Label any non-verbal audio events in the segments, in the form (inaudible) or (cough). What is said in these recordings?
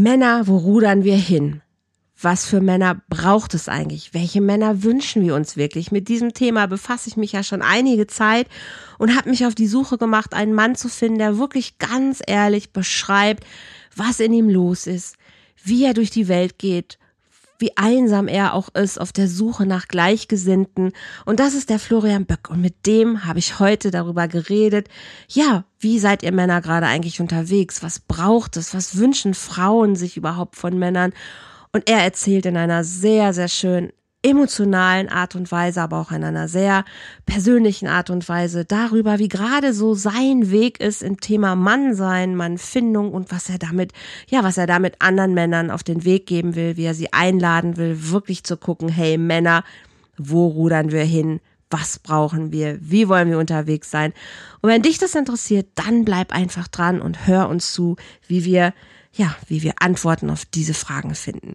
Männer, wo rudern wir hin? Was für Männer braucht es eigentlich? Welche Männer wünschen wir uns wirklich? Mit diesem Thema befasse ich mich ja schon einige Zeit und habe mich auf die Suche gemacht, einen Mann zu finden, der wirklich ganz ehrlich beschreibt, was in ihm los ist, wie er durch die Welt geht, wie einsam er auch ist auf der Suche nach Gleichgesinnten. Und das ist der Florian Böck. Und mit dem habe ich heute darüber geredet. Ja, wie seid ihr Männer gerade eigentlich unterwegs? Was braucht es? Was wünschen Frauen sich überhaupt von Männern? Und er erzählt in einer sehr, sehr schön emotionalen Art und Weise, aber auch in einer sehr persönlichen Art und Weise darüber, wie gerade so sein Weg ist im Thema Mannsein, Mannfindung und was er damit, ja, was er damit anderen Männern auf den Weg geben will, wie er sie einladen will, wirklich zu gucken, hey Männer, wo rudern wir hin? Was brauchen wir? Wie wollen wir unterwegs sein? Und wenn dich das interessiert, dann bleib einfach dran und hör uns zu, wie wir, ja, wie wir Antworten auf diese Fragen finden.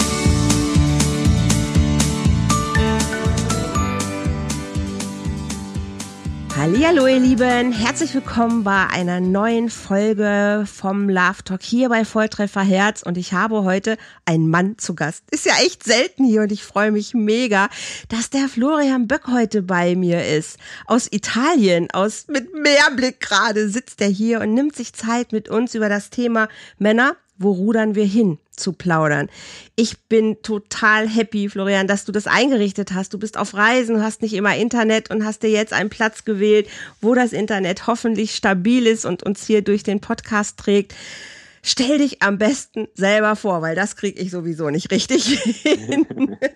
Hallo ihr Lieben, herzlich willkommen bei einer neuen Folge vom Love Talk hier bei Volltreffer Herz und ich habe heute einen Mann zu Gast. Ist ja echt selten hier und ich freue mich mega, dass der Florian Böck heute bei mir ist. Aus Italien, aus mit Meerblick gerade sitzt er hier und nimmt sich Zeit mit uns über das Thema Männer wo rudern wir hin zu plaudern. Ich bin total happy, Florian, dass du das eingerichtet hast. Du bist auf Reisen, hast nicht immer Internet und hast dir jetzt einen Platz gewählt, wo das Internet hoffentlich stabil ist und uns hier durch den Podcast trägt. Stell dich am besten selber vor, weil das kriege ich sowieso nicht richtig hin. (laughs) (laughs)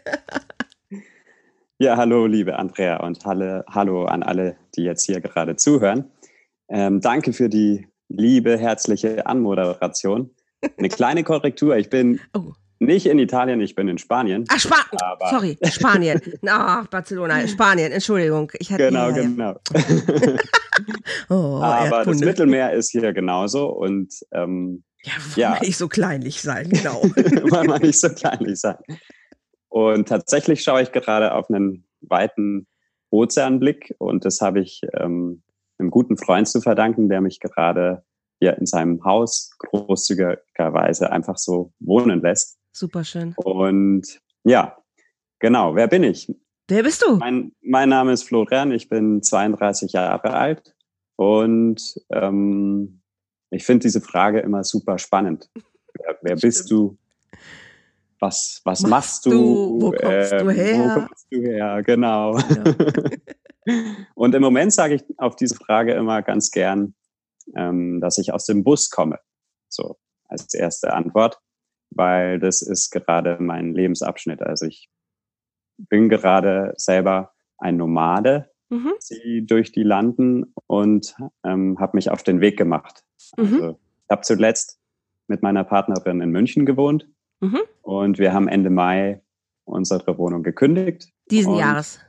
Ja, hallo, liebe Andrea und halle, hallo an alle, die jetzt hier gerade zuhören. Ähm, danke für die liebe, herzliche Anmoderation. Eine kleine Korrektur. Ich bin oh. nicht in Italien, ich bin in Spanien. Ach, Spa sorry, Spanien. Na, (laughs) oh, Barcelona, Spanien, Entschuldigung. Ich hatte, genau, ja, genau. (laughs) oh, aber das Mittelmeer ist hier genauso und ähm, ja, wollen ja. nicht so kleinlich sein, genau. (laughs) wollen wir nicht so kleinlich sein. Und tatsächlich schaue ich gerade auf einen weiten Ozeanblick und das habe ich ähm, einem guten Freund zu verdanken, der mich gerade hier in seinem Haus großzügigerweise einfach so wohnen lässt. Super schön. Und ja, genau. Wer bin ich? Wer bist du? Mein, mein Name ist Florian, ich bin 32 Jahre alt und ähm, ich finde diese Frage immer super spannend. Wer, wer bist du? Was, was machst, machst du? du? Wo kommst äh, du her? Wo kommst du her? Genau. Ja. (laughs) und im Moment sage ich auf diese Frage immer ganz gern, ähm, dass ich aus dem Bus komme. So als erste Antwort, weil das ist gerade mein Lebensabschnitt. Also ich bin gerade selber ein Nomade, mhm. ziehe durch die Landen und ähm, habe mich auf den Weg gemacht. Mhm. Also ich habe zuletzt mit meiner Partnerin in München gewohnt mhm. und wir haben Ende Mai unsere Wohnung gekündigt. Diesen Jahres.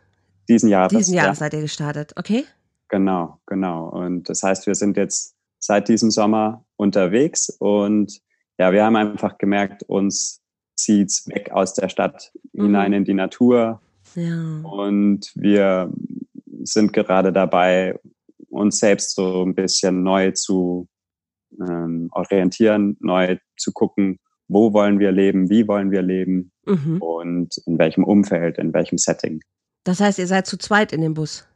Diesen Jahres. Diesen Jahres ja. seid ihr gestartet, okay? Genau, genau. Und das heißt, wir sind jetzt seit diesem Sommer unterwegs und ja, wir haben einfach gemerkt, uns zieht's weg aus der Stadt mhm. hinein in die Natur. Ja. Und wir sind gerade dabei, uns selbst so ein bisschen neu zu ähm, orientieren, neu zu gucken, wo wollen wir leben, wie wollen wir leben mhm. und in welchem Umfeld, in welchem Setting. Das heißt, ihr seid zu zweit in dem Bus?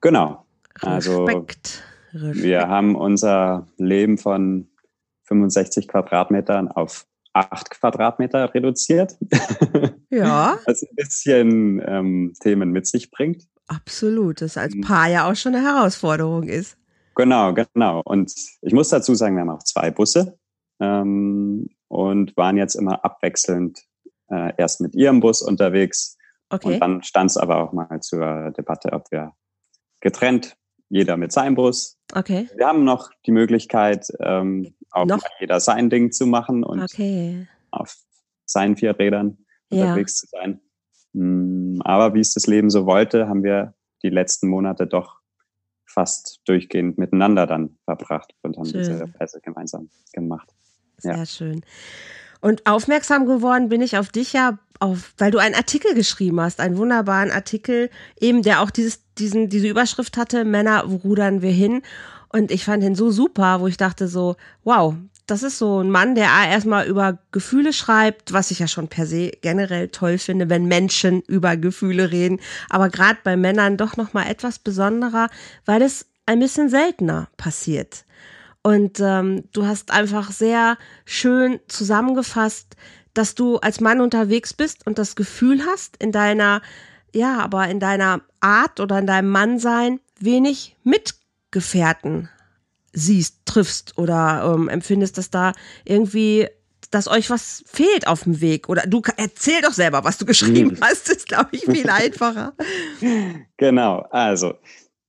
Genau. Also Respekt. wir haben unser Leben von 65 Quadratmetern auf 8 Quadratmeter reduziert. (laughs) Ja. Was ein bisschen ähm, Themen mit sich bringt. Absolut, das als Paar ja auch schon eine Herausforderung ist. Genau, genau. Und ich muss dazu sagen, wir haben auch zwei Busse ähm, und waren jetzt immer abwechselnd äh, erst mit ihrem Bus unterwegs. Okay. Und dann stand es aber auch mal zur Debatte, ob wir getrennt, jeder mit seinem Bus. Okay. Wir haben noch die Möglichkeit, ähm, auch noch? jeder sein Ding zu machen und okay. auf seinen vier Rädern ja. unterwegs zu sein. Mm, aber wie es das Leben so wollte, haben wir die letzten Monate doch fast durchgehend miteinander dann verbracht und haben schön. diese Reise gemeinsam gemacht. Sehr ja. schön. Und aufmerksam geworden bin ich auf dich ja, auf, weil du einen Artikel geschrieben hast, einen wunderbaren Artikel, eben der auch dieses, diesen, diese Überschrift hatte, Männer, wo rudern wir hin? Und ich fand ihn so super, wo ich dachte so, wow, das ist so ein Mann, der erstmal über Gefühle schreibt, was ich ja schon per se generell toll finde, wenn Menschen über Gefühle reden. Aber gerade bei Männern doch nochmal etwas besonderer, weil es ein bisschen seltener passiert. Und ähm, du hast einfach sehr schön zusammengefasst, dass du als Mann unterwegs bist und das Gefühl hast, in deiner, ja, aber in deiner Art oder in deinem Mannsein wenig Mitgefährten siehst, triffst oder ähm, empfindest, dass da irgendwie dass euch was fehlt auf dem Weg. Oder du erzähl doch selber, was du geschrieben hast. Das ist, glaube ich, viel (laughs) einfacher. genau, also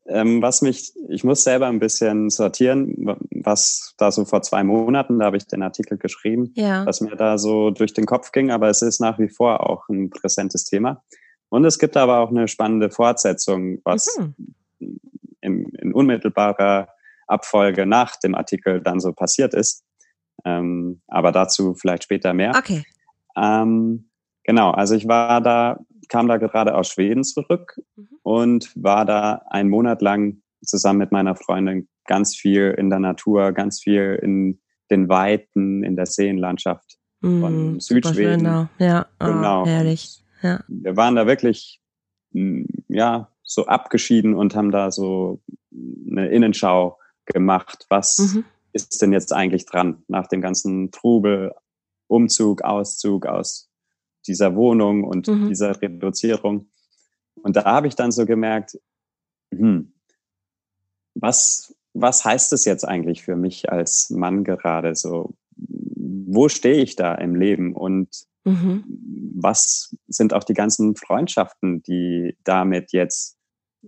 ähm, was mich, ich muss selber ein bisschen sortieren, was da so vor zwei Monaten, da habe ich den Artikel geschrieben, ja. was mir da so durch den Kopf ging, aber es ist nach wie vor auch ein präsentes Thema. Und es gibt aber auch eine spannende Fortsetzung, was mhm. in, in, unmittelbarer Abfolge nach dem Artikel dann so passiert ist. Ähm, aber dazu vielleicht später mehr. Okay. Ähm, genau, also ich war da kam da gerade aus Schweden zurück mhm. und war da einen Monat lang zusammen mit meiner Freundin ganz viel in der Natur, ganz viel in den Weiten, in der Seenlandschaft mhm, von Südschweden. Ja, oh, genau. herrlich. Ja. Wir waren da wirklich, hm, ja, so abgeschieden und haben da so eine Innenschau gemacht. Was mhm. ist denn jetzt eigentlich dran nach dem ganzen Trubel, Umzug, Auszug aus dieser Wohnung und mhm. dieser Reduzierung. Und da habe ich dann so gemerkt, hm, was, was heißt es jetzt eigentlich für mich als Mann gerade so? Wo stehe ich da im Leben und mhm. was sind auch die ganzen Freundschaften, die damit jetzt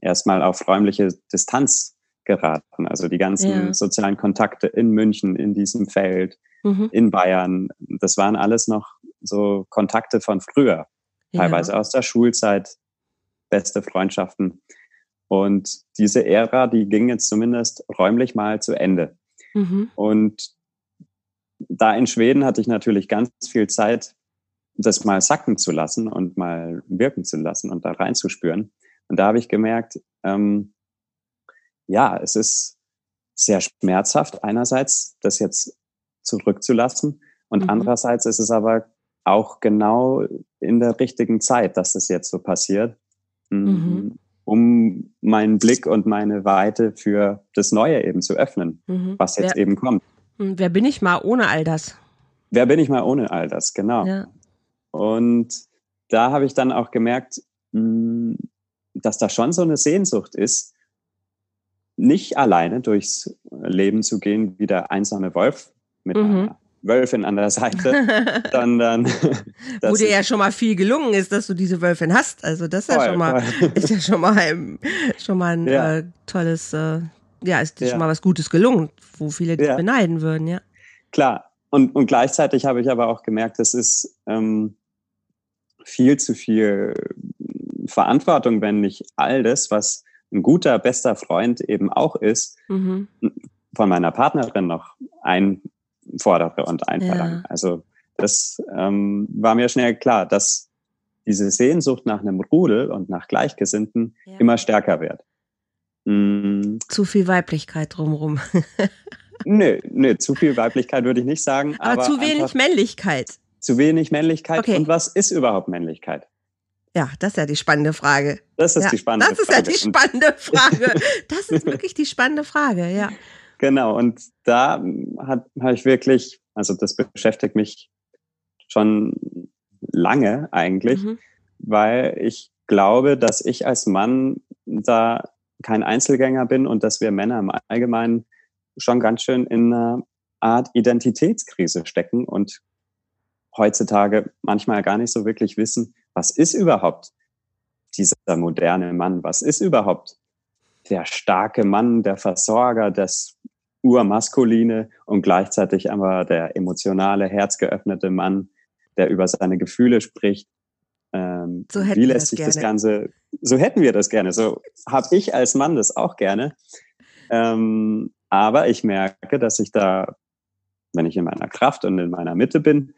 erstmal auf räumliche Distanz geraten? Also die ganzen ja. sozialen Kontakte in München, in diesem Feld, mhm. in Bayern, das waren alles noch so Kontakte von früher, teilweise ja. aus der Schulzeit, beste Freundschaften. Und diese Ära, die ging jetzt zumindest räumlich mal zu Ende. Mhm. Und da in Schweden hatte ich natürlich ganz viel Zeit, das mal sacken zu lassen und mal wirken zu lassen und da reinzuspüren. Und da habe ich gemerkt, ähm, ja, es ist sehr schmerzhaft einerseits, das jetzt zurückzulassen. Und mhm. andererseits ist es aber auch genau in der richtigen Zeit, dass das jetzt so passiert, mhm. um meinen Blick und meine Weite für das Neue eben zu öffnen, mhm. was jetzt wer, eben kommt. Hm, wer bin ich mal ohne all das? Wer bin ich mal ohne all das, genau. Ja. Und da habe ich dann auch gemerkt, hm, dass da schon so eine Sehnsucht ist, nicht alleine durchs Leben zu gehen wie der einsame Wolf mit mhm. einer Wölfin an der Seite, (laughs) sondern wo dir ja schon mal viel gelungen ist, dass du diese Wölfin hast. Also das ist ja schon mal (laughs) ist ja schon mal ein, schon mal ein ja. äh, tolles, äh, ja, ist dir ja. schon mal was Gutes gelungen, wo viele dich ja. beneiden würden, ja. Klar. Und, und gleichzeitig habe ich aber auch gemerkt, es ist ähm, viel zu viel Verantwortung, wenn nicht all das, was ein guter, bester Freund eben auch ist, mhm. von meiner Partnerin noch ein fordere und einverlange. Ja. Also das ähm, war mir schnell klar, dass diese Sehnsucht nach einem Rudel und nach Gleichgesinnten ja. immer stärker wird. Mhm. Zu viel Weiblichkeit drumherum. (laughs) nö, nö, zu viel Weiblichkeit würde ich nicht sagen. Aber, aber zu wenig Männlichkeit. Zu wenig Männlichkeit. Okay. Und was ist überhaupt Männlichkeit? Ja, das ist ja die spannende Frage. Das ist ja, die spannende Frage. Das ist Frage. ja die spannende Frage. Das ist wirklich die spannende Frage, ja. (laughs) Genau, und da habe ich wirklich, also das beschäftigt mich schon lange eigentlich, mhm. weil ich glaube, dass ich als Mann da kein Einzelgänger bin und dass wir Männer im Allgemeinen schon ganz schön in einer Art Identitätskrise stecken und heutzutage manchmal gar nicht so wirklich wissen, was ist überhaupt dieser moderne Mann? Was ist überhaupt der starke Mann, der Versorger, das urmaskuline und gleichzeitig aber der emotionale, herzgeöffnete Mann, der über seine Gefühle spricht. Ähm, so wie lässt sich gerne. das Ganze, so hätten wir das gerne, so habe ich als Mann das auch gerne. ähm, aber ich merke, dass ich da, wenn ich in meiner Kraft und in meiner Mitte bin,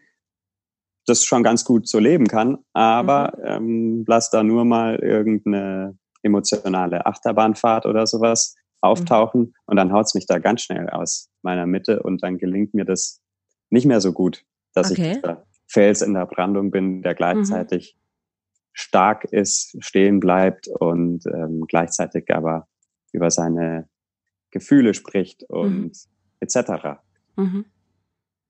das schon ganz gut so leben kann, aber mhm. ähm, lass da nur mal irgendeine emotionale Achterbahnfahrt oder sowas auftauchen mhm. und dann haut's mich da ganz schnell aus meiner Mitte und dann gelingt mir das nicht mehr so gut, dass okay. ich dieser Fels in der Brandung bin, der mhm. gleichzeitig mhm. stark ist, stehen bleibt und ähm, gleichzeitig aber über seine Gefühle spricht und mhm. etc. Mhm.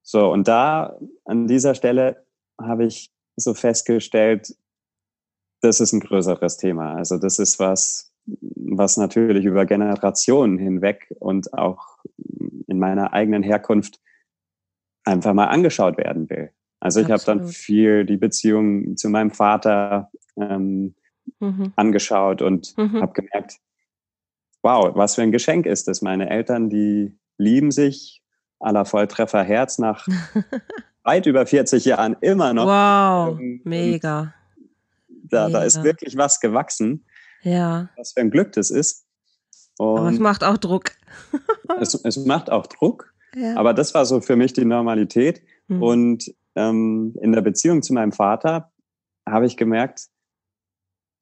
So, und da an dieser Stelle habe ich so festgestellt, das ist ein größeres Thema. Also das ist was, was natürlich über Generationen hinweg und auch in meiner eigenen Herkunft einfach mal angeschaut werden will. Also ich habe dann viel die Beziehung zu meinem Vater ähm, mhm. angeschaut und mhm. habe gemerkt, wow, was für ein Geschenk ist das. Meine Eltern, die lieben sich aller Volltreffer Herz nach (laughs) weit über 40 Jahren immer noch. Wow, mega. Da, mega. da ist wirklich was gewachsen. Ja. Was für ein Glück das ist. Und aber es macht auch Druck. (laughs) es, es macht auch Druck. Ja. Aber das war so für mich die Normalität. Mhm. Und ähm, in der Beziehung zu meinem Vater habe ich gemerkt,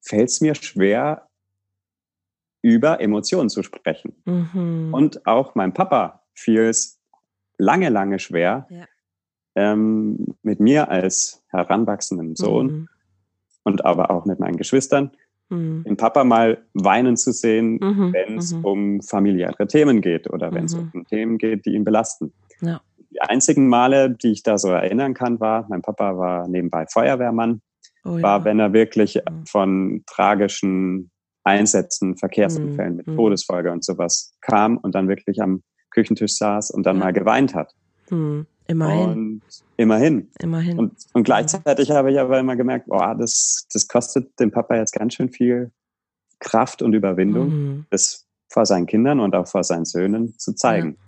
fällt es mir schwer, über Emotionen zu sprechen. Mhm. Und auch meinem Papa fiel es lange, lange schwer, ja ähm, mit mir als heranwachsenden Sohn mhm. und aber auch mit meinen Geschwistern, mhm. den Papa mal weinen zu sehen, mhm. wenn es mhm. um familiäre Themen geht oder wenn es mhm. um Themen geht, die ihn belasten. Ja. Die einzigen Male, die ich da so erinnern kann, war, mein Papa war nebenbei Feuerwehrmann, oh, war, ja. wenn er wirklich mhm. von tragischen Einsätzen, Verkehrsunfällen mit Todesfolge und sowas kam und dann wirklich am Küchentisch saß und dann ja. mal geweint hat. Immerhin. Und immerhin. Immerhin. Und, und gleichzeitig habe ich aber immer gemerkt, boah, das, das kostet dem Papa jetzt ganz schön viel Kraft und Überwindung, mhm. das vor seinen Kindern und auch vor seinen Söhnen zu zeigen.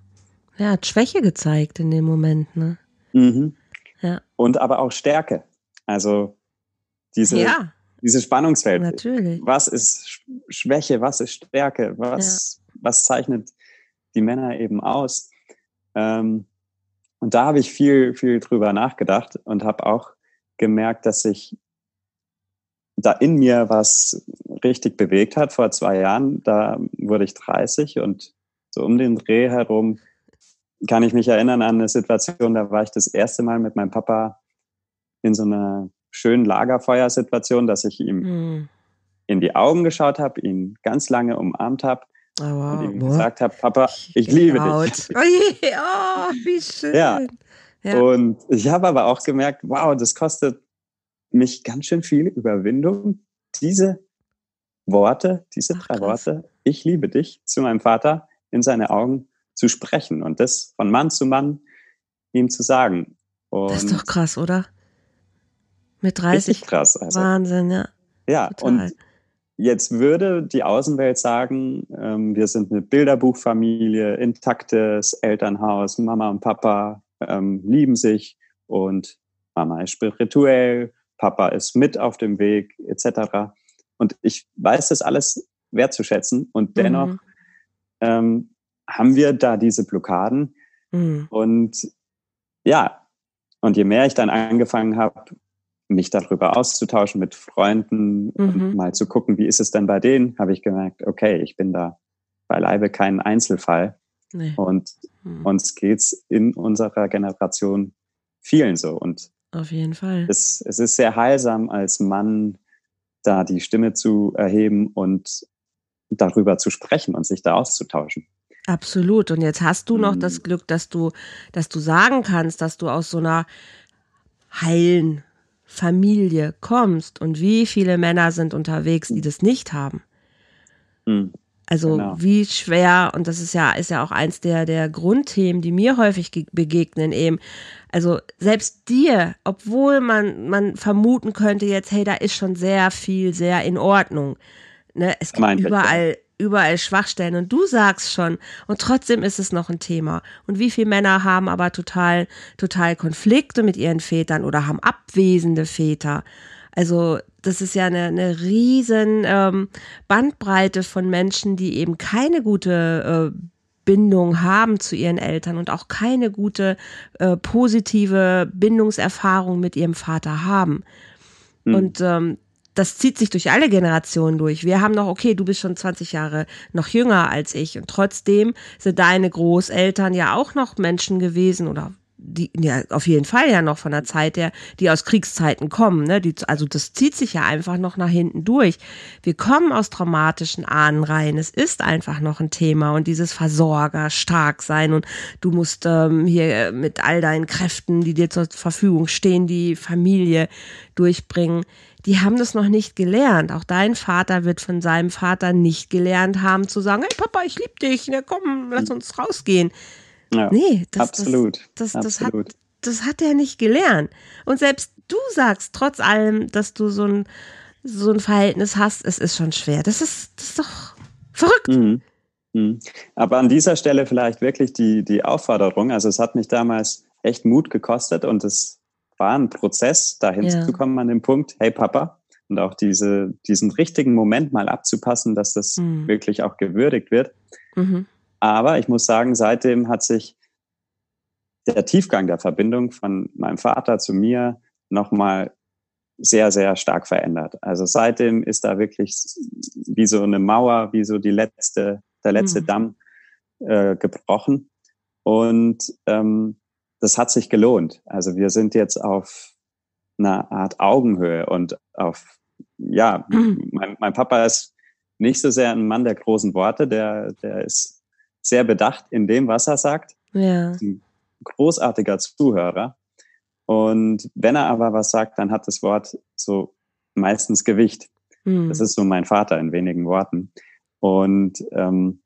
Ja, er hat Schwäche gezeigt in dem Moment, ne? Mhm. Ja. Und aber auch Stärke. Also diese, ja. dieses Spannungsfeld. Natürlich. Was ist Schwäche, was ist Stärke, was, ja. was zeichnet die Männer eben aus? Ähm, und da habe ich viel, viel drüber nachgedacht und habe auch gemerkt, dass sich da in mir was richtig bewegt hat vor zwei Jahren. Da wurde ich 30 und so um den Dreh herum kann ich mich erinnern an eine Situation, da war ich das erste Mal mit meinem Papa in so einer schönen Lagerfeuersituation, dass ich ihm mhm. in die Augen geschaut habe, ihn ganz lange umarmt habe Oh, wow. Und ihm Boah. gesagt habe, Papa, ich liebe dich. (laughs) Oh, wie schön. Ja. ja. Und ich habe aber auch gemerkt, wow, das kostet mich ganz schön viel Überwindung, diese Worte, diese Ach, drei krass. Worte, ich liebe dich, zu meinem Vater in seine Augen zu sprechen und das von Mann zu Mann ihm zu sagen. Und das ist doch krass, oder? Mit 30. krass. Also. Wahnsinn, ja. Ja, Total. und Jetzt würde die Außenwelt sagen, ähm, wir sind eine Bilderbuchfamilie, intaktes Elternhaus, Mama und Papa ähm, lieben sich und Mama ist spirituell, Papa ist mit auf dem Weg etc. Und ich weiß das alles wertzuschätzen und dennoch mhm. ähm, haben wir da diese Blockaden mhm. und ja, und je mehr ich dann angefangen habe, mich darüber auszutauschen mit Freunden mhm. und mal zu gucken, wie ist es denn bei denen, habe ich gemerkt, okay, ich bin da beileibe kein Einzelfall. Nee. Und mhm. uns geht's in unserer Generation vielen so. Und auf jeden Fall. Es, es ist sehr heilsam, als Mann da die Stimme zu erheben und darüber zu sprechen und sich da auszutauschen. Absolut. Und jetzt hast du noch mhm. das Glück, dass du, dass du sagen kannst, dass du aus so einer heilen Familie kommst und wie viele Männer sind unterwegs, die das nicht haben. Mhm. Also genau. wie schwer, und das ist ja, ist ja auch eins der, der Grundthemen, die mir häufig begegnen, eben. Also selbst dir, obwohl man, man vermuten könnte jetzt, hey, da ist schon sehr viel, sehr in Ordnung. Ne? Es gibt mein überall überall Schwachstellen und du sagst schon und trotzdem ist es noch ein Thema. Und wie viele Männer haben aber total, total Konflikte mit ihren Vätern oder haben abwesende Väter? Also das ist ja eine, eine riesen ähm, Bandbreite von Menschen, die eben keine gute äh, Bindung haben zu ihren Eltern und auch keine gute äh, positive Bindungserfahrung mit ihrem Vater haben. Mhm. Und ähm, das zieht sich durch alle Generationen durch. Wir haben noch, okay, du bist schon 20 Jahre noch jünger als ich und trotzdem sind deine Großeltern ja auch noch Menschen gewesen oder die ja auf jeden Fall ja noch von der Zeit der, die aus Kriegszeiten kommen, ne? Die, also das zieht sich ja einfach noch nach hinten durch. Wir kommen aus traumatischen Ahnen rein. Es ist einfach noch ein Thema und dieses Versorger stark sein und du musst ähm, hier mit all deinen Kräften, die dir zur Verfügung stehen, die Familie durchbringen. Die haben das noch nicht gelernt. Auch dein Vater wird von seinem Vater nicht gelernt haben zu sagen, hey Papa, ich liebe dich, ne, komm, lass uns rausgehen ja, nee, das, absolut. Das, das, das, absolut. Hat, das hat er nicht gelernt. Und selbst du sagst, trotz allem, dass du so ein, so ein Verhältnis hast, es ist schon schwer. Das ist, das ist doch verrückt. Mhm. Mhm. Aber an dieser Stelle vielleicht wirklich die, die Aufforderung. Also es hat mich damals echt Mut gekostet und es war ein Prozess, dahin ja. zu kommen an den Punkt, hey Papa, und auch diese, diesen richtigen Moment mal abzupassen, dass das mhm. wirklich auch gewürdigt wird. Mhm. Aber ich muss sagen, seitdem hat sich der Tiefgang der Verbindung von meinem Vater zu mir nochmal sehr, sehr stark verändert. Also seitdem ist da wirklich wie so eine Mauer, wie so die letzte, der letzte mhm. Damm äh, gebrochen. Und ähm, das hat sich gelohnt. Also wir sind jetzt auf einer Art Augenhöhe und auf, ja, mhm. mein, mein Papa ist nicht so sehr ein Mann der großen Worte, der, der ist sehr bedacht in dem, was er sagt. Ja. Ein großartiger Zuhörer. Und wenn er aber was sagt, dann hat das Wort so meistens Gewicht. Mhm. Das ist so mein Vater in wenigen Worten. Und ähm,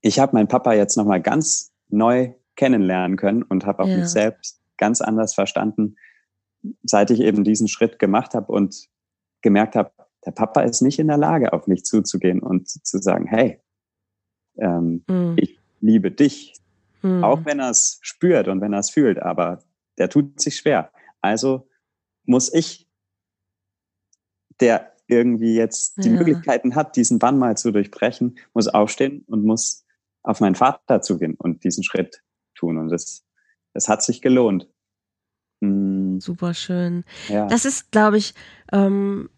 ich habe meinen Papa jetzt nochmal ganz neu kennenlernen können und habe auch ja. mich selbst ganz anders verstanden, seit ich eben diesen Schritt gemacht habe und gemerkt habe, der Papa ist nicht in der Lage, auf mich zuzugehen und zu sagen, hey, ähm, mhm. Ich liebe dich, mhm. auch wenn er es spürt und wenn er es fühlt, aber der tut sich schwer. Also muss ich, der irgendwie jetzt die ja. Möglichkeiten hat, diesen Bann mal zu durchbrechen, muss aufstehen und muss auf meinen Vater zugehen und diesen Schritt tun. Und das, das hat sich gelohnt. Mhm. Super schön. Ja. Das ist, glaube ich, ähm,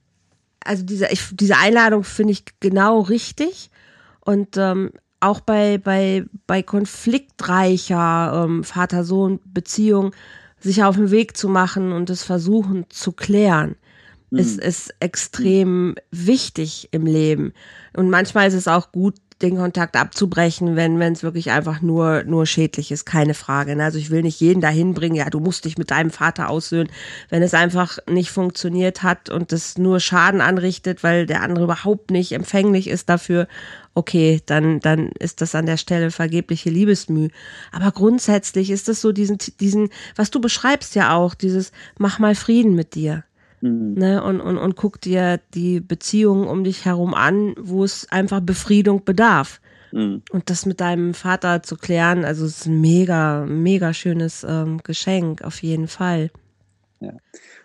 also diese, ich, diese Einladung finde ich genau richtig. Und ähm, auch bei, bei, bei konfliktreicher ähm, Vater-Sohn-Beziehung sich auf den Weg zu machen und es versuchen zu klären, mhm. ist, ist extrem wichtig im Leben. Und manchmal ist es auch gut, den Kontakt abzubrechen, wenn wenn es wirklich einfach nur nur schädlich ist, keine Frage. Ne? Also ich will nicht jeden dahin bringen, ja, du musst dich mit deinem Vater aussöhnen, wenn es einfach nicht funktioniert hat und es nur Schaden anrichtet, weil der andere überhaupt nicht empfänglich ist dafür. Okay, dann dann ist das an der Stelle vergebliche Liebesmüh. Aber grundsätzlich ist es so diesen diesen, was du beschreibst ja auch, dieses mach mal Frieden mit dir. Mhm. Ne, und, und, und guck dir die Beziehungen um dich herum an, wo es einfach Befriedung bedarf. Mhm. Und das mit deinem Vater zu klären, also es ist ein mega, mega schönes ähm, Geschenk, auf jeden Fall. Ja.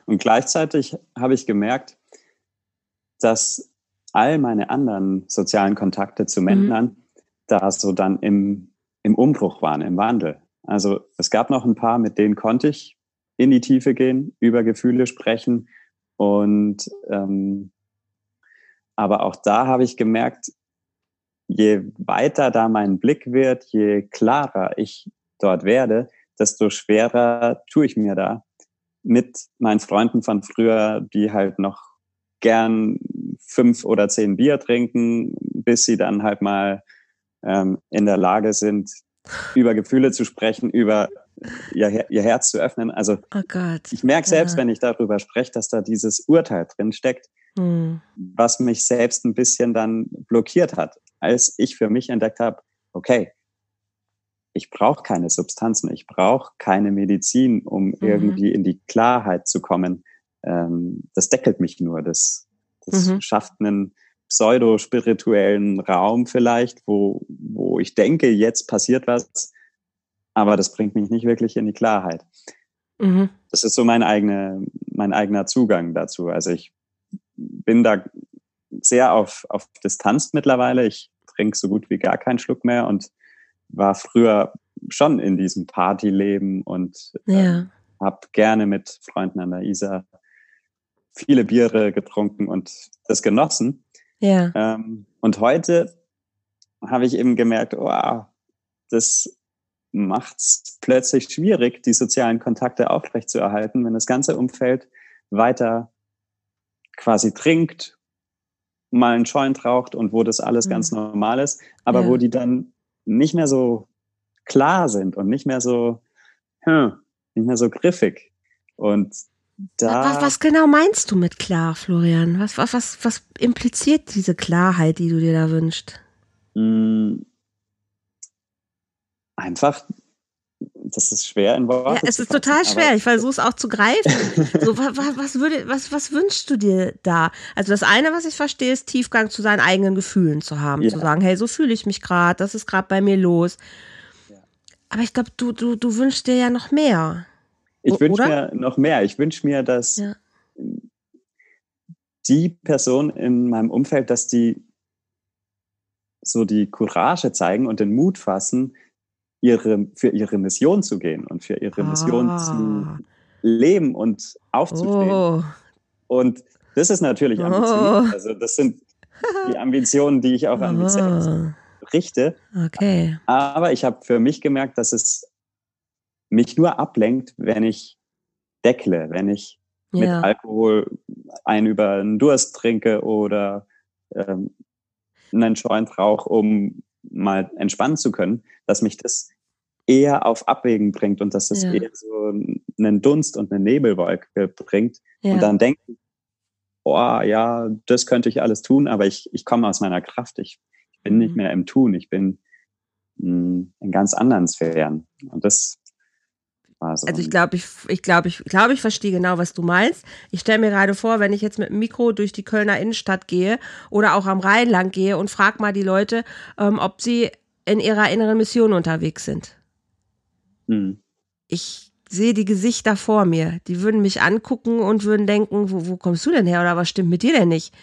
Und gleichzeitig habe ich gemerkt, dass all meine anderen sozialen Kontakte zu Männern mhm. da so dann im, im Umbruch waren, im Wandel. Also es gab noch ein paar, mit denen konnte ich in die Tiefe gehen, über Gefühle sprechen, und ähm, aber auch da habe ich gemerkt, je weiter da mein Blick wird, je klarer ich dort werde, desto schwerer tue ich mir da mit meinen Freunden von früher, die halt noch gern fünf oder zehn Bier trinken, bis sie dann halt mal ähm, in der Lage sind, (laughs) über Gefühle zu sprechen, über ihr, ihr Herz zu öffnen. Also oh ich merke selbst, ja. wenn ich darüber spreche, dass da dieses Urteil drin steckt, hm. was mich selbst ein bisschen dann blockiert hat, als ich für mich entdeckt habe, okay, ich brauche keine Substanzen, ich brauche keine Medizin, um mhm. irgendwie in die Klarheit zu kommen. Ähm, das deckelt mich nur, das, das mhm. schafft einen pseudo-spirituellen Raum vielleicht, wo, wo ich denke, jetzt passiert was, aber das bringt mich nicht wirklich in die Klarheit. Mhm. Das ist so mein, eigene, mein eigener Zugang dazu. Also ich bin da sehr auf, auf Distanz mittlerweile. Ich trinke so gut wie gar keinen Schluck mehr und war früher schon in diesem Partyleben und ja. äh, habe gerne mit Freunden an der Isar viele Biere getrunken und das genossen. Ja. Ähm, und heute habe ich eben gemerkt, wow, das macht's plötzlich schwierig, die sozialen Kontakte aufrechtzuerhalten, wenn das ganze Umfeld weiter quasi trinkt, mal einen Joint raucht und wo das alles mhm. ganz normal ist, aber ja. wo die dann nicht mehr so klar sind und nicht mehr so, hm, nicht mehr so griffig. Und da. Was, was, genau meinst du mit klar, Florian? Was, was, was, was impliziert diese Klarheit, die du dir da wünschst? Mm, einfach, das ist schwer in Worte. Ja, es ist fassen, total schwer. Ich versuche es auch zu greifen. so, was, was, würde, was, was wünschst du dir da? Also das eine, was ich verstehe, ist Tiefgang zu seinen eigenen Gefühlen zu haben, ja. zu sagen, hey, so fühle ich mich gerade, das ist gerade bei mir los. Ja. Aber ich glaube, du, du, du wünschst dir ja noch mehr. Ich wünsche mir noch mehr. Ich wünsche mir, dass ja. die Person in meinem Umfeld, dass die so die Courage zeigen und den Mut fassen, ihre, für ihre Mission zu gehen und für ihre Mission zu ah. leben und aufzustehen. Oh. Und das ist natürlich ambitioniert. Oh. Also das sind die Ambitionen, die ich auch an mich selbst oh. richte. Okay. Aber ich habe für mich gemerkt, dass es mich nur ablenkt, wenn ich deckle, wenn ich ja. mit Alkohol einen über einen Durst trinke oder ähm, einen Joint rauche, um mal entspannen zu können, dass mich das eher auf Abwägen bringt und dass es ja. eher so einen Dunst und eine Nebelwolke bringt ja. und dann denken, oh ja, das könnte ich alles tun, aber ich, ich komme aus meiner Kraft, ich, ich bin mhm. nicht mehr im Tun, ich bin mh, hm, in ganz anderen Sphären und das also, also ich glaube, ich, ich glaube, ich glaube, ich verstehe genau, was du meinst. Ich stelle mir gerade vor, wenn ich jetzt mit dem Mikro durch die Kölner Innenstadt gehe oder auch am Rhein lang gehe und frage mal die Leute, ähm, ob sie in ihrer inneren Mission unterwegs sind. Hm. Ich sehe die Gesichter vor mir. Die würden mich angucken und würden denken, wo, wo kommst du denn her oder was stimmt mit dir denn nicht?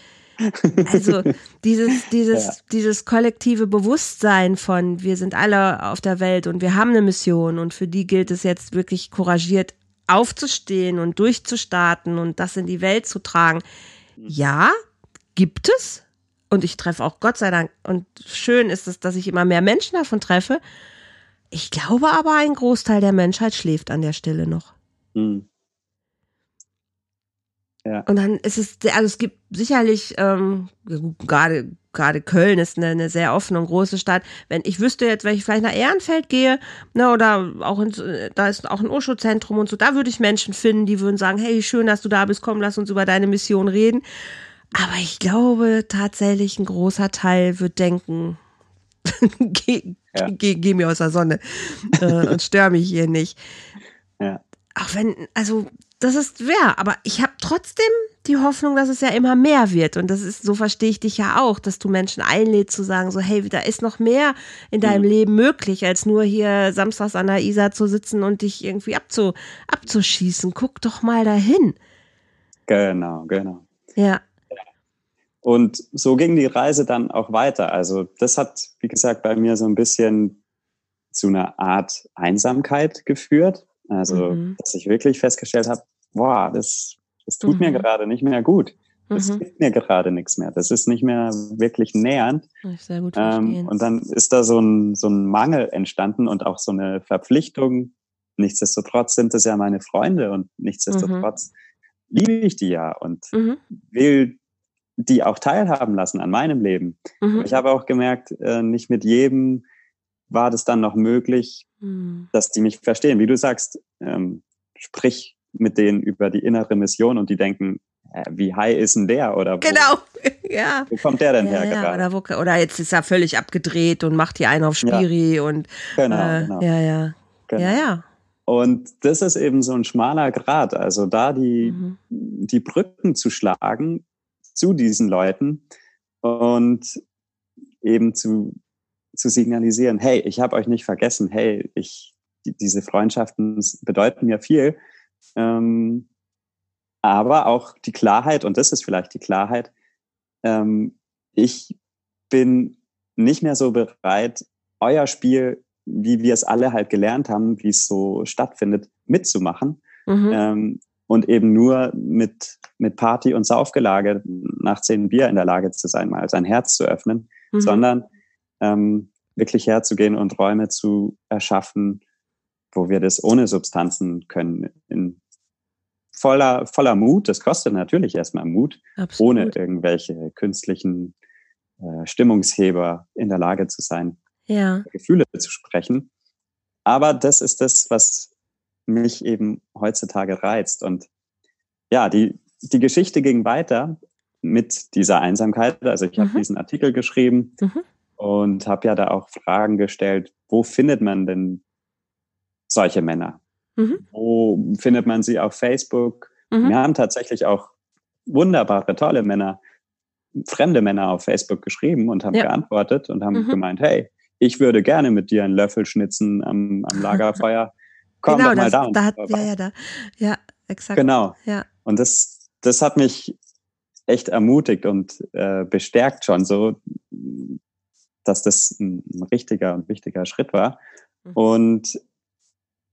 Also dieses, (laughs) dieses, ja. dieses kollektive Bewusstsein von, wir sind alle auf der Welt und wir haben eine Mission und für die gilt es jetzt wirklich couragiert aufzustehen und durchzustarten und das in die Welt zu tragen. Mhm. Ja, gibt es. Und ich treffe auch Gott sei Dank. Und schön ist es, dass ich immer mehr Menschen davon treffe. Ich glaube aber, ein Großteil der Menschheit schläft an der Stelle noch. Mhm. Ja. Und dann ist es, also es gibt sicherlich, ähm, gerade gerade Köln ist eine, eine sehr offene und große Stadt. Wenn ich wüsste jetzt, wenn ich vielleicht nach Ehrenfeld gehe, ne, oder auch in, da ist auch ein Osho-Zentrum und so, da würde ich Menschen finden, die würden sagen, hey, schön, dass du da bist, komm, lass uns über deine Mission reden. Aber ich glaube tatsächlich, ein großer Teil wird denken, (laughs) geh, ja. geh, geh, mir aus der Sonne äh, und stör mich hier nicht. Ja. Auch wenn, also das ist ja, aber ich habe trotzdem die Hoffnung, dass es ja immer mehr wird. Und das ist, so verstehe ich dich ja auch, dass du Menschen einlädst zu sagen, so, hey, da ist noch mehr in deinem mhm. Leben möglich, als nur hier samstags an der Isar zu sitzen und dich irgendwie abzu, abzuschießen. Guck doch mal dahin. Genau, genau. Ja. Und so ging die Reise dann auch weiter. Also das hat, wie gesagt, bei mir so ein bisschen zu einer Art Einsamkeit geführt. Also, mhm. dass ich wirklich festgestellt habe, boah, das, das tut mhm. mir gerade nicht mehr gut. Das mhm. gibt mir gerade nichts mehr. Das ist nicht mehr wirklich nähernd. Sehr gut ähm, und dann ist da so ein, so ein Mangel entstanden und auch so eine Verpflichtung. Nichtsdestotrotz sind es ja meine Freunde und nichtsdestotrotz mhm. liebe ich die ja und mhm. will die auch teilhaben lassen an meinem Leben. Mhm. Ich habe auch gemerkt, äh, nicht mit jedem war das dann noch möglich, mhm. dass die mich verstehen. Wie du sagst, ähm, sprich mit denen über die innere Mission und die denken, äh, wie high ist denn der? Oder wo, genau, (laughs) ja. Wo kommt der denn ja, her ja, gerade? Oder, wo, oder, jetzt ist er völlig abgedreht und macht hier einen auf Spiri ja. und genau, äh, genau. ja, ja. Genau. Ja, ja. Und das ist eben so ein schmaler Grad. Also da die, mhm. die Brücken zu schlagen zu diesen Leuten und eben zu zu signalisieren, hey, ich habe euch nicht vergessen, hey, ich, die, diese Freundschaften bedeuten mir viel Ähm, aber auch die Klarheit, und das ist vielleicht die Klarheit, ähm, ich bin nicht mehr so bereit, euer Spiel, wie wir es alle halt gelernt haben, wie es so stattfindet, mitzumachen. Mhm. Ähm, und eben nur mit, mit Party und Saufgelage nach zehn Bier in der Lage zu sein, mal sein Herz zu öffnen, mhm. sondern ähm, wirklich herzugehen und Räume zu erschaffen, wo wir das ohne Substanzen können, in voller, voller Mut. Das kostet natürlich erstmal Mut, Absolut. ohne irgendwelche künstlichen äh, Stimmungsheber in der Lage zu sein, ja. Gefühle zu sprechen. Aber das ist das, was mich eben heutzutage reizt. Und ja, die, die Geschichte ging weiter mit dieser Einsamkeit. Also ich mhm. habe diesen Artikel geschrieben mhm. Und habe ja da auch Fragen gestellt, wo findet man denn solche Männer? Mhm. Wo findet man sie auf Facebook? Mhm. Wir haben tatsächlich auch wunderbare, tolle Männer, fremde Männer auf Facebook geschrieben und haben ja. geantwortet und haben mhm. gemeint, hey, ich würde gerne mit dir einen Löffel schnitzen am, am (laughs) Lagerfeuer. Komm genau, doch mal das, da. Und da hat, ja, ja, da. Ja, exakt. Genau. Ja. Und das, das hat mich echt ermutigt und äh, bestärkt schon so, dass das ein, richtiger und wichtiger Schritt war. Mhm. Und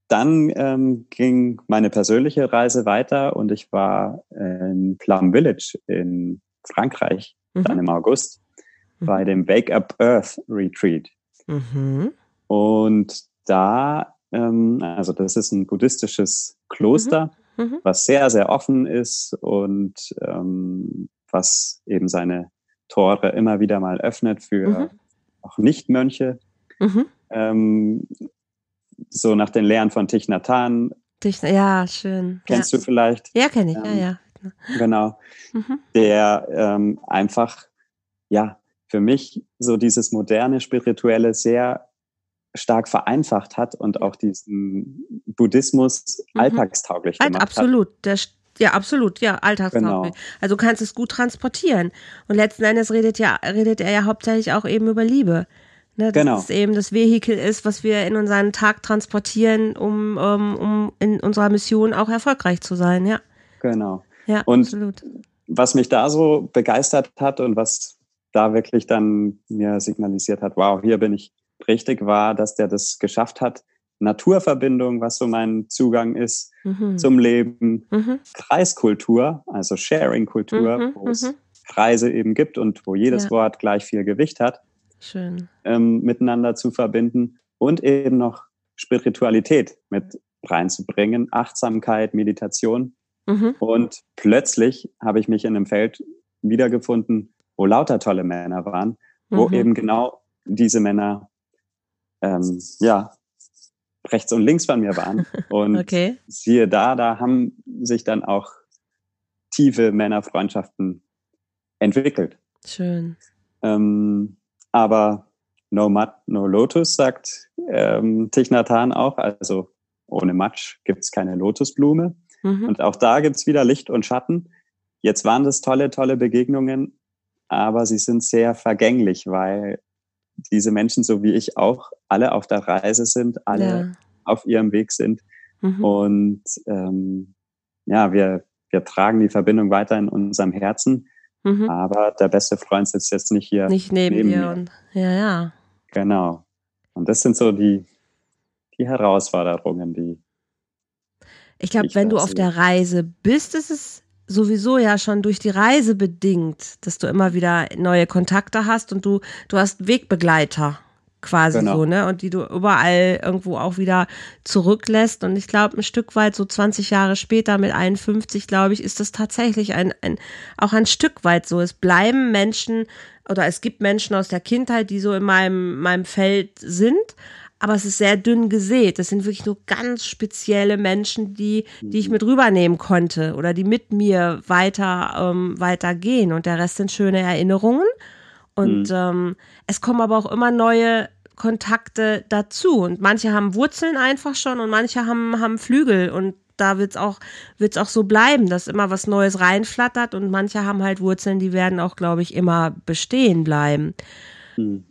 dann ähm, ging meine persönliche Reise weiter und ich war in Plum Village in Frankreich, mhm. dann im August, mhm. bei dem Wake Up Earth Retreat. Mhm. Und da, ähm, also das ist ein buddhistisches Kloster, mhm. Mhm. was sehr, sehr offen ist und ähm, was eben seine Tore immer wieder mal öffnet für. Auch Nichtmönche. Ähm, so nach den Lehren von Thich Nhat Hanh. ja, schön. Kennst ja. du vielleicht? Ja, kenne ich, ähm, ja, ja. Genau. Mhm. Der ähm, einfach, ja, für mich so dieses moderne Spirituelle sehr stark vereinfacht hat und auch diesen Buddhismus mhm. alltagstauglich gemacht absolut. hat. Absolut. Ja, absolut, ja, alltagstauglich. Genau. Also du kannst es gut transportieren. Und letzten Endes redet ja, redet er ja hauptsächlich auch eben über Liebe. Ne, dass genau. es eben das Vehikel ist, was wir in unseren Tag transportieren, um, um, ähm, um in unserer Mission auch erfolgreich zu sein, ja. Genau. Ja, und absolut. was mich da so begeistert hat und was da wirklich dann mir signalisiert hat, wow, hier bin ich richtig, war, dass der das geschafft hat, Naturverbindung, was so mein Zugang ist mhm. zum Leben, mhm. Kreiskultur, also Sharing-Kultur, mhm. wo es mhm. Kreise eben gibt und wo jedes ja. Wort gleich viel Gewicht hat. Schön. Ähm, miteinander zu verbinden und eben noch Spiritualität mit reinzubringen, Achtsamkeit, Meditation. Mhm. Und plötzlich habe ich mich in einem Feld wiedergefunden, wo lauter tolle Männer waren, wo mhm. eben genau diese Männer ähm, ja rechts und links von mir waren. (laughs) Und okay. siehe da, da haben sich dann auch tiefe Männerfreundschaften entwickelt. Schön. Ähm, aber no mud, no lotus, sagt ähm, Thich Nhat Hanh auch. Also ohne Matsch gibt's keine Lotusblume. Mhm. Und auch da gibt's wieder Licht und Schatten. Jetzt waren das tolle, tolle Begegnungen, aber sie sind sehr vergänglich, weil diese Menschen, so wie ich auch, alle auf der Reise sind, alle ja. auf ihrem Weg sind. Mhm. Und ähm, ja, wir, wir tragen die Verbindung weiter in unserem Herzen. Mhm. Aber der beste Freund sitzt jetzt nicht hier. Nicht neben, neben dir. Und, ja, ja. Genau. Und das sind so die, die Herausforderungen, die. Ich glaube, wenn du auf der Reise bist, ist es sowieso ja schon durch die Reise bedingt, dass du immer wieder neue Kontakte hast und du, du hast Wegbegleiter quasi genau. so, ne? Und die du überall irgendwo auch wieder zurücklässt. Und ich glaube, ein Stück weit, so 20 Jahre später mit 51, glaube ich, ist das tatsächlich ein, ein, auch ein Stück weit so. Es bleiben Menschen oder es gibt Menschen aus der Kindheit, die so in meinem, meinem Feld sind. Aber es ist sehr dünn gesät. Das sind wirklich nur ganz spezielle Menschen, die, die ich mhm. mit rübernehmen konnte oder die mit mir weiter, ähm, weitergehen. Und der Rest sind schöne Erinnerungen. Und mhm. ähm, es kommen aber auch immer neue Kontakte dazu. Und manche haben Wurzeln einfach schon und manche haben, haben Flügel. Und da wird es auch, wird's auch so bleiben, dass immer was Neues reinflattert. Und manche haben halt Wurzeln, die werden auch, glaube ich, immer bestehen bleiben. Mhm.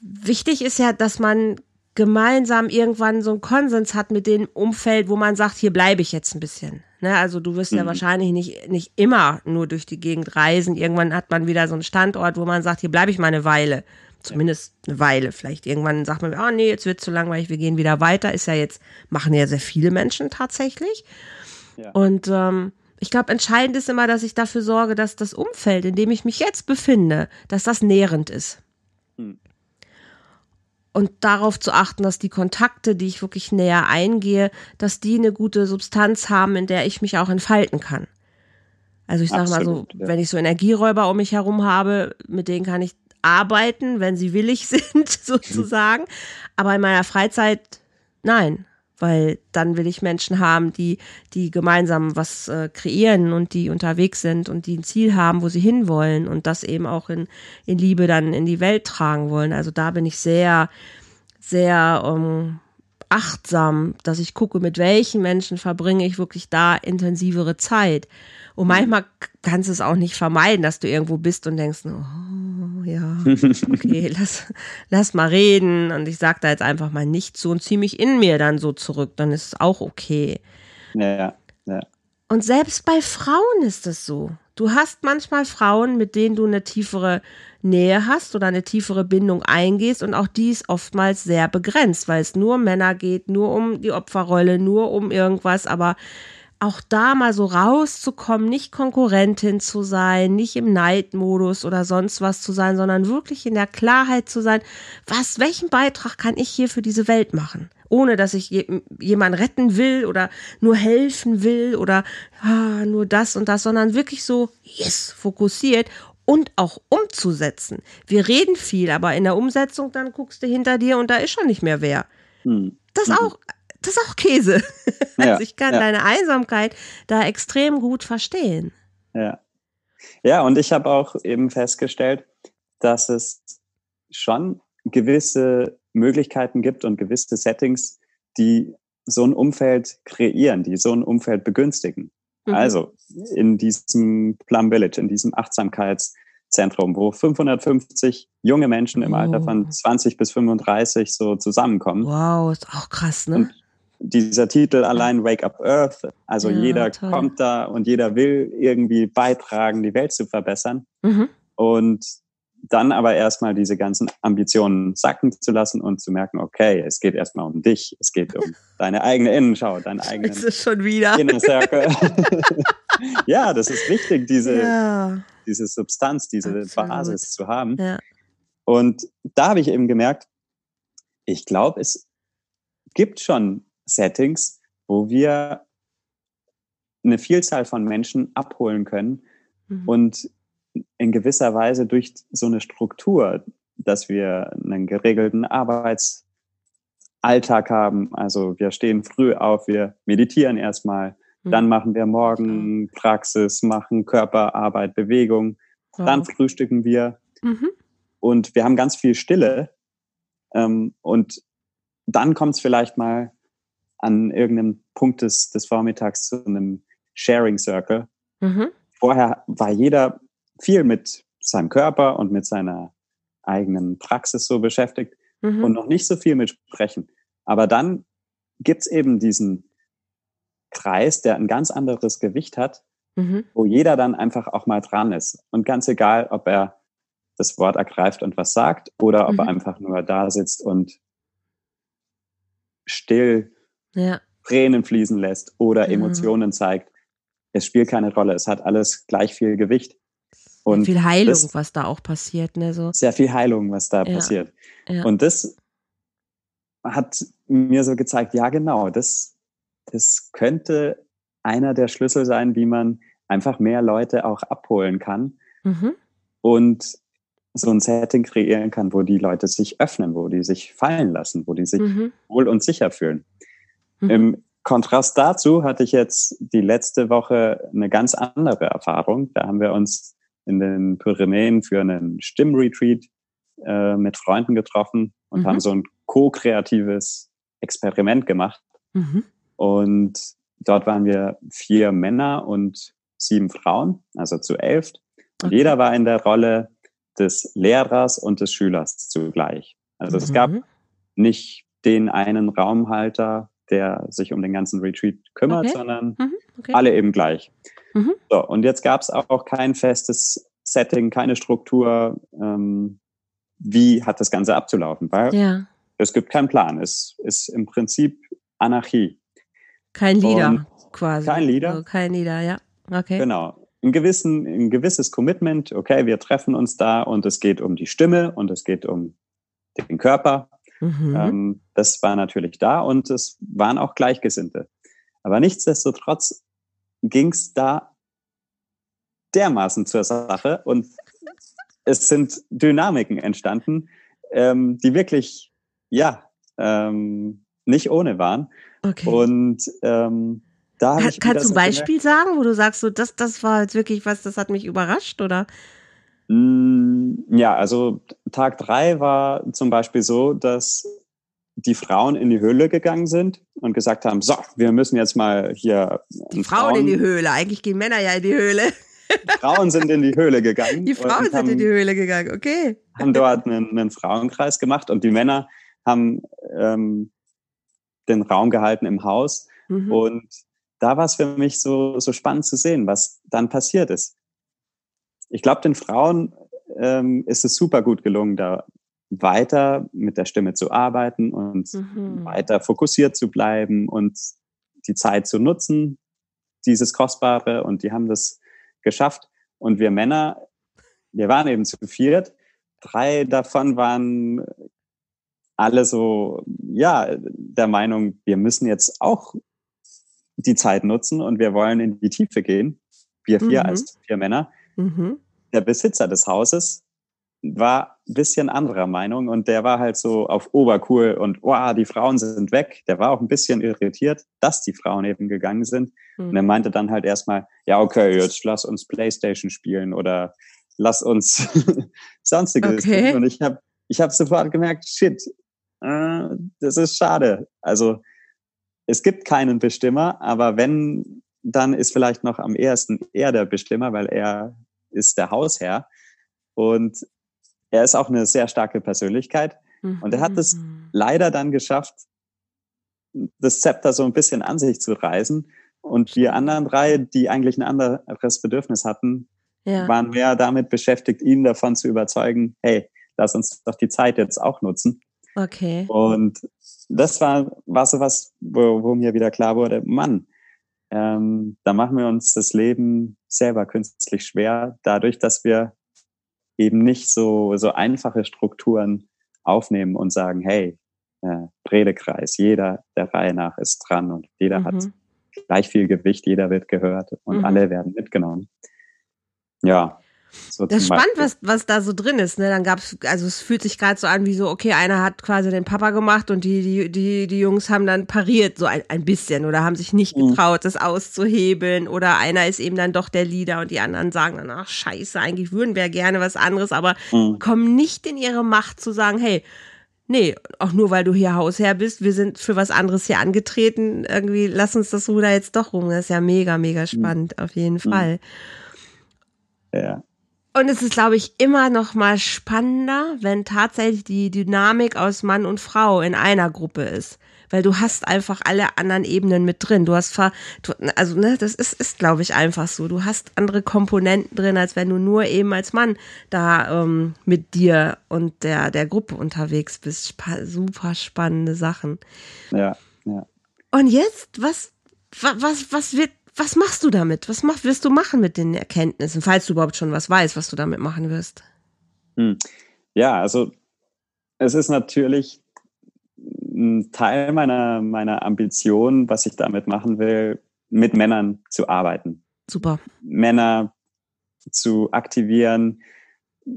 Wichtig ist ja, dass man gemeinsam irgendwann so einen Konsens hat mit dem Umfeld, wo man sagt, hier bleibe ich jetzt ein bisschen. Ne? Also du wirst mhm. ja wahrscheinlich nicht, nicht immer nur durch die Gegend reisen. Irgendwann hat man wieder so einen Standort, wo man sagt, hier bleibe ich mal eine Weile. Zumindest eine Weile. Vielleicht irgendwann sagt man, oh nee, jetzt wird zu langweilig, wir gehen wieder weiter. Ist ja jetzt, machen ja sehr viele Menschen tatsächlich. Ja. Und ähm, ich glaube, entscheidend ist immer, dass ich dafür sorge, dass das Umfeld, in dem ich mich jetzt befinde, dass das nährend ist. Und darauf zu achten, dass die Kontakte, die ich wirklich näher eingehe, dass die eine gute Substanz haben, in der ich mich auch entfalten kann. Also ich sage mal so, ja. wenn ich so Energieräuber um mich herum habe, mit denen kann ich arbeiten, wenn sie (laughs) willig sind, sozusagen. Aber in meiner Freizeit, nein weil dann will ich Menschen haben, die, die gemeinsam was äh, kreieren und die unterwegs sind und die ein Ziel haben, wo sie hinwollen und das eben auch in, in Liebe dann in die Welt tragen wollen. Also da bin ich sehr, sehr um, achtsam, dass ich gucke, mit welchen Menschen verbringe ich wirklich da intensivere Zeit. Und manchmal kannst du es auch nicht vermeiden, dass du irgendwo bist und denkst, oh ja, (laughs) okay, lass, lass mal reden. Und ich sage da jetzt einfach mal nicht zu und ziehe mich in mir dann so zurück, dann ist es auch okay. Ja, ja. Und selbst bei Frauen ist es so. Du hast manchmal Frauen, mit denen du eine tiefere Nähe hast oder eine tiefere Bindung eingehst und auch die ist oftmals sehr begrenzt, weil es nur um Männer geht, nur um die Opferrolle, nur um irgendwas, aber auch da mal so rauszukommen, nicht Konkurrentin zu sein, nicht im Neidmodus oder sonst was zu sein, sondern wirklich in der Klarheit zu sein, was, welchen Beitrag kann ich hier für diese Welt machen? Ohne dass ich je, jemanden retten will oder nur helfen will oder ah, nur das und das, sondern wirklich so, yes, fokussiert und auch umzusetzen. Wir reden viel, aber in der Umsetzung dann guckst du hinter dir und da ist schon nicht mehr wer. Hm. Das hm. auch, das ist auch Käse. (laughs) Ja, also ich kann ja. deine Einsamkeit da extrem gut verstehen. Ja. Ja, und ich habe auch eben festgestellt, dass es schon gewisse Möglichkeiten gibt und gewisse Settings, die so ein Umfeld kreieren, die so ein Umfeld begünstigen. Mhm. Also in diesem Plum Village, in diesem Achtsamkeitszentrum, wo 550 junge Menschen im oh. Alter von 20 bis 35 so zusammenkommen. Wow, ist auch krass, ne? Und dieser Titel allein Wake Up Earth, also ja, jeder toll. kommt da und jeder will irgendwie beitragen, die Welt zu verbessern. Mhm. Und dann aber erstmal diese ganzen Ambitionen sacken zu lassen und zu merken, okay, es geht erstmal um dich, es geht um (laughs) deine eigene Innenschau, deinen eigenen ist schon wieder. Inner Circle. (laughs) (laughs) ja, das ist wichtig, diese, ja. diese Substanz, diese Absolut. Basis zu haben. Ja. Und da habe ich eben gemerkt, ich glaube, es gibt schon Settings, wo wir eine Vielzahl von Menschen abholen können mhm. und in gewisser Weise durch so eine Struktur, dass wir einen geregelten Arbeitsalltag haben. Also wir stehen früh auf, wir meditieren erstmal, mhm. dann machen wir morgen Praxis, machen Körperarbeit, Bewegung, wow. dann frühstücken wir mhm. und wir haben ganz viel Stille. Ähm, und dann kommt es vielleicht mal an irgendeinem Punkt des, des Vormittags zu einem Sharing Circle. Mhm. Vorher war jeder viel mit seinem Körper und mit seiner eigenen Praxis so beschäftigt mhm. und noch nicht so viel mit Sprechen. Aber dann gibt's eben diesen Kreis, der ein ganz anderes Gewicht hat, mhm. wo jeder dann einfach auch mal dran ist. Und ganz egal, ob er das Wort ergreift und was sagt oder ob mhm. er einfach nur da sitzt und still ja. Tränen fließen lässt oder mhm. Emotionen zeigt. Es spielt keine Rolle. Es hat alles gleich viel Gewicht. Und viel Heilung, das, was da auch passiert, ne? So. Sehr viel Heilung, was da ja. passiert. Ja. Und das hat mir so gezeigt, ja genau, das, das könnte einer der Schlüssel sein, wie man einfach mehr Leute auch abholen kann mhm. und so ein Setting kreieren kann, wo die Leute sich öffnen, wo die sich fallen lassen, wo die sich mhm. wohl und sicher fühlen. Mhm. Im Kontrast dazu hatte ich jetzt die letzte Woche eine ganz andere Erfahrung. Da haben wir uns in den Pyrenäen für einen Stimmretreat äh, mit Freunden getroffen und mhm. haben so ein co-kreatives Experiment gemacht. Mhm. Und dort waren wir vier Männer und sieben Frauen, also zu elf. Okay. Jeder war in der Rolle des Lehrers und des Schülers zugleich. Also mhm. es gab mhm. nicht den einen Raumhalter, der sich um den ganzen Retreat kümmert, okay. sondern mhm, okay. alle eben gleich. Mhm. So, und jetzt gab es auch kein festes Setting, keine Struktur, ähm, wie hat das Ganze abzulaufen, weil ja. es gibt keinen Plan. Es ist im Prinzip Anarchie. Kein Leader und quasi. Kein Leader. Also kein Leader, ja. Okay. Genau. Ein, gewissen, ein gewisses Commitment, okay, wir treffen uns da und es geht um die Stimme und es geht um den Körper. Mhm. Ähm, das war natürlich da und es waren auch Gleichgesinnte. Aber nichtsdestotrotz ging es da dermaßen zur Sache und es sind Dynamiken entstanden, ähm, die wirklich, ja, ähm, nicht ohne waren. Okay. Und ähm, da Kann, kannst du ein Beispiel sagen, wo du sagst, so das, das war jetzt wirklich was, das hat mich überrascht, oder? Mm, ja, also Tag drei war zum Beispiel so, dass die Frauen in die Höhle gegangen sind und gesagt haben, so, wir müssen jetzt mal hier. Die Frauen, Frauen in die Höhle, eigentlich gehen Männer ja in die Höhle. Frauen sind in die Höhle gegangen. Die Frauen sind in die Höhle gegangen, okay. Haben dort einen, einen Frauenkreis gemacht und die Männer haben ähm, den Raum gehalten im Haus. Mhm. Und da war es für mich so, so spannend zu sehen, was dann passiert ist. Ich glaube, den Frauen ähm, ist es super gut gelungen, da weiter mit der Stimme zu arbeiten und mhm. weiter fokussiert zu bleiben und die Zeit zu nutzen, dieses Kostbare. Und die haben das geschafft. Und wir Männer, wir waren eben zu viert. Drei davon waren alle so, ja, der Meinung, wir müssen jetzt auch die Zeit nutzen und wir wollen in die Tiefe gehen. Wir vier mhm. als vier Männer. Mhm. Der Besitzer des Hauses war ein bisschen anderer Meinung und der war halt so auf Obercool und wow, die Frauen sind weg. Der war auch ein bisschen irritiert, dass die Frauen eben gegangen sind. Mhm. Und er meinte dann halt erstmal, ja, okay, jetzt lass uns Playstation spielen oder lass uns (laughs) sonstiges okay. Und ich habe ich hab sofort gemerkt, shit, äh, das ist schade. Also es gibt keinen Bestimmer, aber wenn, dann ist vielleicht noch am ehesten er der Bestimmer, weil er ist der Hausherr. Und er ist auch eine sehr starke Persönlichkeit. Mhm. Und er hat es mhm. leider dann geschafft, das Zepter so ein bisschen an sich zu reißen. Und die anderen drei, die eigentlich ein anderes Bedürfnis hatten, ja. waren mehr damit beschäftigt, ihn davon zu überzeugen, hey, lass uns doch die Zeit jetzt auch nutzen. Okay. Und das war, war so was, wo, wo mir wieder klar wurde, Mann, ähm, da machen wir uns das Leben selber künstlich schwer, dadurch, dass wir eben nicht so, so einfache Strukturen aufnehmen und sagen, hey, äh, Redekreis, jeder der Reihe nach ist dran und jeder mhm. hat gleich viel Gewicht, jeder wird gehört und mhm. alle werden mitgenommen. Ja, so das ist spannend, was, was da so drin ist. Ne? Dann gab's, also es fühlt sich gerade so an wie so, okay, einer hat quasi den Papa gemacht und die, die, die, die Jungs haben dann pariert, so ein, ein bisschen, oder haben sich nicht mhm. getraut, das auszuhebeln. Oder einer ist eben dann doch der Leader und die anderen sagen dann, ach scheiße, eigentlich würden wir gerne was anderes, aber mhm. kommen nicht in ihre Macht zu sagen, hey, Nee, auch nur weil du hier Hausherr bist, wir sind für was anderes hier angetreten. Irgendwie lass uns das Ruder jetzt doch rum. Das ist ja mega, mega mhm. spannend, mhm. auf jeden Fall. Ja. Und es ist, glaube ich, immer noch mal spannender, wenn tatsächlich die Dynamik aus Mann und Frau in einer Gruppe ist. Weil du hast einfach alle anderen Ebenen mit drin. Du hast, du, also, ne, das ist, ist glaube ich, einfach so. Du hast andere Komponenten drin, als wenn du nur eben als Mann da ähm, mit dir und der, der Gruppe unterwegs bist. Sp super spannende Sachen. Ja, ja. Und jetzt, was, was, was wird was machst du damit? Was mach, wirst du machen mit den Erkenntnissen, falls du überhaupt schon was weißt, was du damit machen wirst? Hm. Ja, also es ist natürlich ein Teil meiner, meiner Ambition, was ich damit machen will, mit Männern zu arbeiten. Super. Männer zu aktivieren.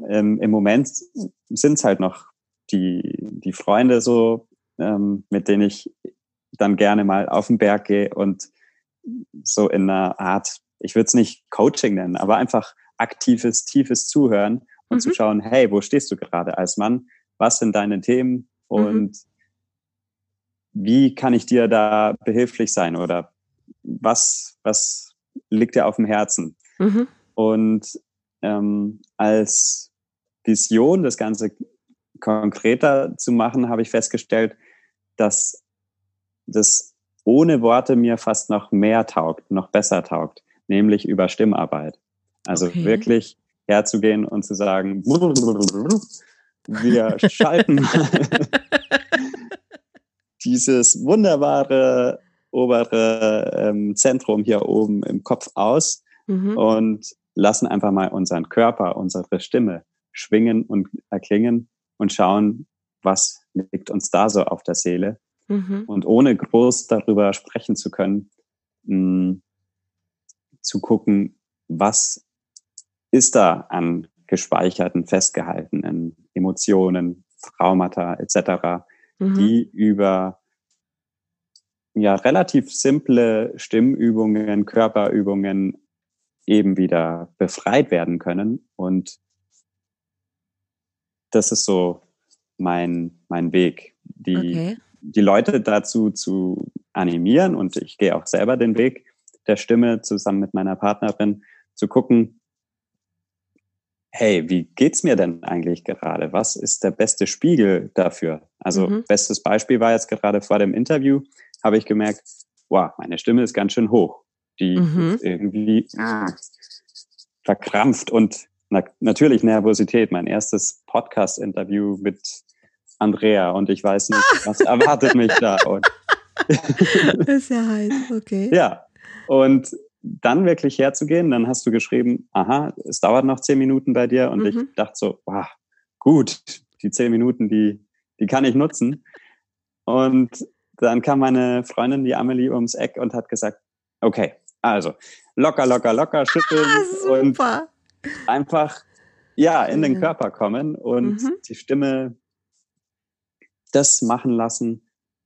Ähm, Im Moment sind es halt noch die, die Freunde so, ähm, mit denen ich dann gerne mal auf den Berg gehe und so in einer Art, ich würde es nicht Coaching nennen, aber einfach aktives, tiefes Zuhören und mhm. zu schauen, hey, wo stehst du gerade als Mann? Was sind deine Themen? Und mhm. wie kann ich dir da behilflich sein? Oder was, was liegt dir auf dem Herzen? Mhm. Und ähm, als Vision, das Ganze konkreter zu machen, habe ich festgestellt, dass das ohne Worte mir fast noch mehr taugt, noch besser taugt, nämlich über Stimmarbeit. Also okay. wirklich herzugehen und zu sagen, wir schalten (laughs) dieses wunderbare obere ähm, Zentrum hier oben im Kopf aus mhm. und lassen einfach mal unseren Körper, unsere Stimme schwingen und erklingen und schauen, was liegt uns da so auf der Seele. Mhm. Und ohne groß darüber sprechen zu können, mh, zu gucken, was ist da an gespeicherten, festgehaltenen Emotionen, Traumata etc., mhm. die über ja relativ simple Stimmübungen, Körperübungen eben wieder befreit werden können. Und das ist so mein, mein Weg, die, okay. Die Leute dazu zu animieren. Und ich gehe auch selber den Weg der Stimme zusammen mit meiner Partnerin zu gucken, hey, wie geht's mir denn eigentlich gerade? Was ist der beste Spiegel dafür? Also mhm. bestes Beispiel war jetzt gerade vor dem Interview, habe ich gemerkt, wow, meine Stimme ist ganz schön hoch. Die mhm. ist irgendwie ah, verkrampft und na, natürlich Nervosität. Mein erstes Podcast-Interview mit Andrea und ich weiß nicht, was erwartet mich da. Und das (laughs) ist ja heiß, okay. Ja, und dann wirklich herzugehen, dann hast du geschrieben, aha, es dauert noch zehn Minuten bei dir und mhm. ich dachte so, wow, gut, die zehn Minuten, die, die kann ich nutzen. Und dann kam meine Freundin, die Amelie, ums Eck und hat gesagt, okay, also locker, locker, locker schütteln ah, und einfach ja in den Körper kommen und mhm. die Stimme das machen lassen,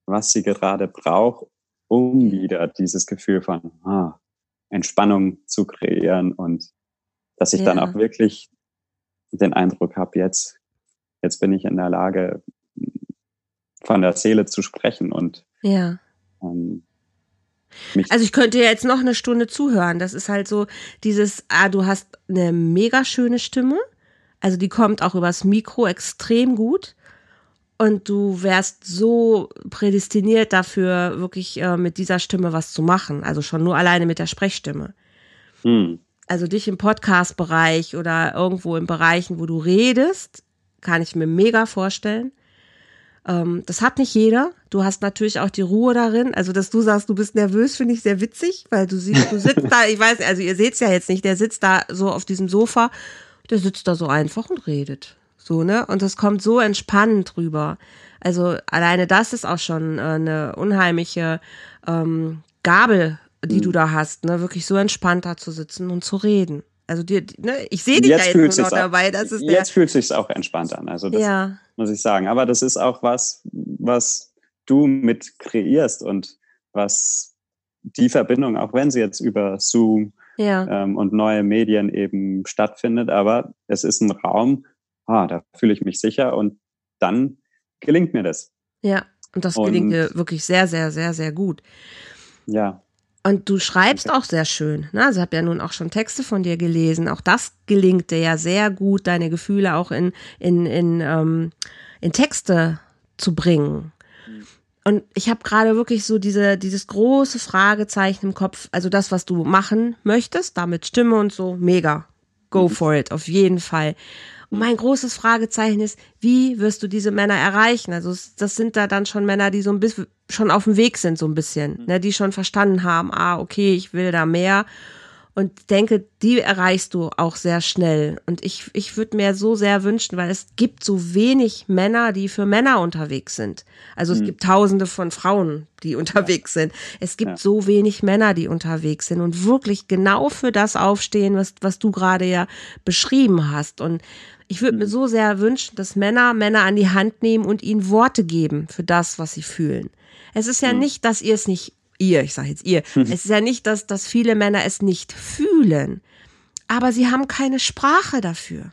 was sie gerade braucht, um wieder dieses Gefühl von ah, Entspannung zu kreieren und dass ich ja. dann auch wirklich den Eindruck habe, jetzt, jetzt bin ich in der Lage, von der Seele zu sprechen und ja. Ähm, also ich könnte jetzt noch eine Stunde zuhören. Das ist halt so dieses, ah, du hast eine mega schöne Stimme. Also die kommt auch übers Mikro extrem gut. Und du wärst so prädestiniert dafür, wirklich äh, mit dieser Stimme was zu machen. Also schon nur alleine mit der Sprechstimme. Hm. Also dich im Podcast-Bereich oder irgendwo in Bereichen, wo du redest, kann ich mir mega vorstellen. Ähm, das hat nicht jeder. Du hast natürlich auch die Ruhe darin. Also, dass du sagst, du bist nervös, finde ich sehr witzig, weil du siehst, du sitzt da, ich weiß, also ihr seht's ja jetzt nicht, der sitzt da so auf diesem Sofa, der sitzt da so einfach und redet. So, ne? Und das kommt so entspannend rüber. Also alleine das ist auch schon äh, eine unheimliche ähm, Gabel, die mhm. du da hast, ne? Wirklich so entspannt da zu sitzen und zu reden. Also dir, ne? ich sehe dich jetzt da jetzt nur noch dabei. Das ist jetzt fühlt es sich auch entspannt an. Also das ja. muss ich sagen. Aber das ist auch was, was du mit kreierst und was die Verbindung, auch wenn sie jetzt über Zoom ja. ähm, und neue Medien eben stattfindet, aber es ist ein Raum, ah, da fühle ich mich sicher und dann gelingt mir das. Ja, und das gelingt dir wirklich sehr, sehr, sehr, sehr gut. Ja. Und du schreibst auch sehr schön. Ne? Also ich habe ja nun auch schon Texte von dir gelesen. Auch das gelingt dir ja sehr gut, deine Gefühle auch in, in, in, ähm, in Texte zu bringen. Und ich habe gerade wirklich so diese, dieses große Fragezeichen im Kopf. Also das, was du machen möchtest, damit Stimme und so, mega. Go mhm. for it, auf jeden Fall. Und mein großes Fragezeichen ist, wie wirst du diese Männer erreichen? Also das sind da dann schon Männer, die so ein bisschen schon auf dem Weg sind, so ein bisschen, mhm. ne, die schon verstanden haben, ah, okay, ich will da mehr. Und denke, die erreichst du auch sehr schnell. Und ich, ich würde mir so sehr wünschen, weil es gibt so wenig Männer, die für Männer unterwegs sind. Also es mhm. gibt tausende von Frauen, die unterwegs sind. Es gibt ja. so wenig Männer, die unterwegs sind und wirklich genau für das aufstehen, was, was du gerade ja beschrieben hast. Und ich würde mir mhm. so sehr wünschen, dass Männer Männer an die Hand nehmen und ihnen Worte geben für das, was sie fühlen. Es ist ja mhm. nicht, dass ihr es nicht, ihr, ich sage jetzt ihr, mhm. es ist ja nicht, dass, dass viele Männer es nicht fühlen, aber sie haben keine Sprache dafür.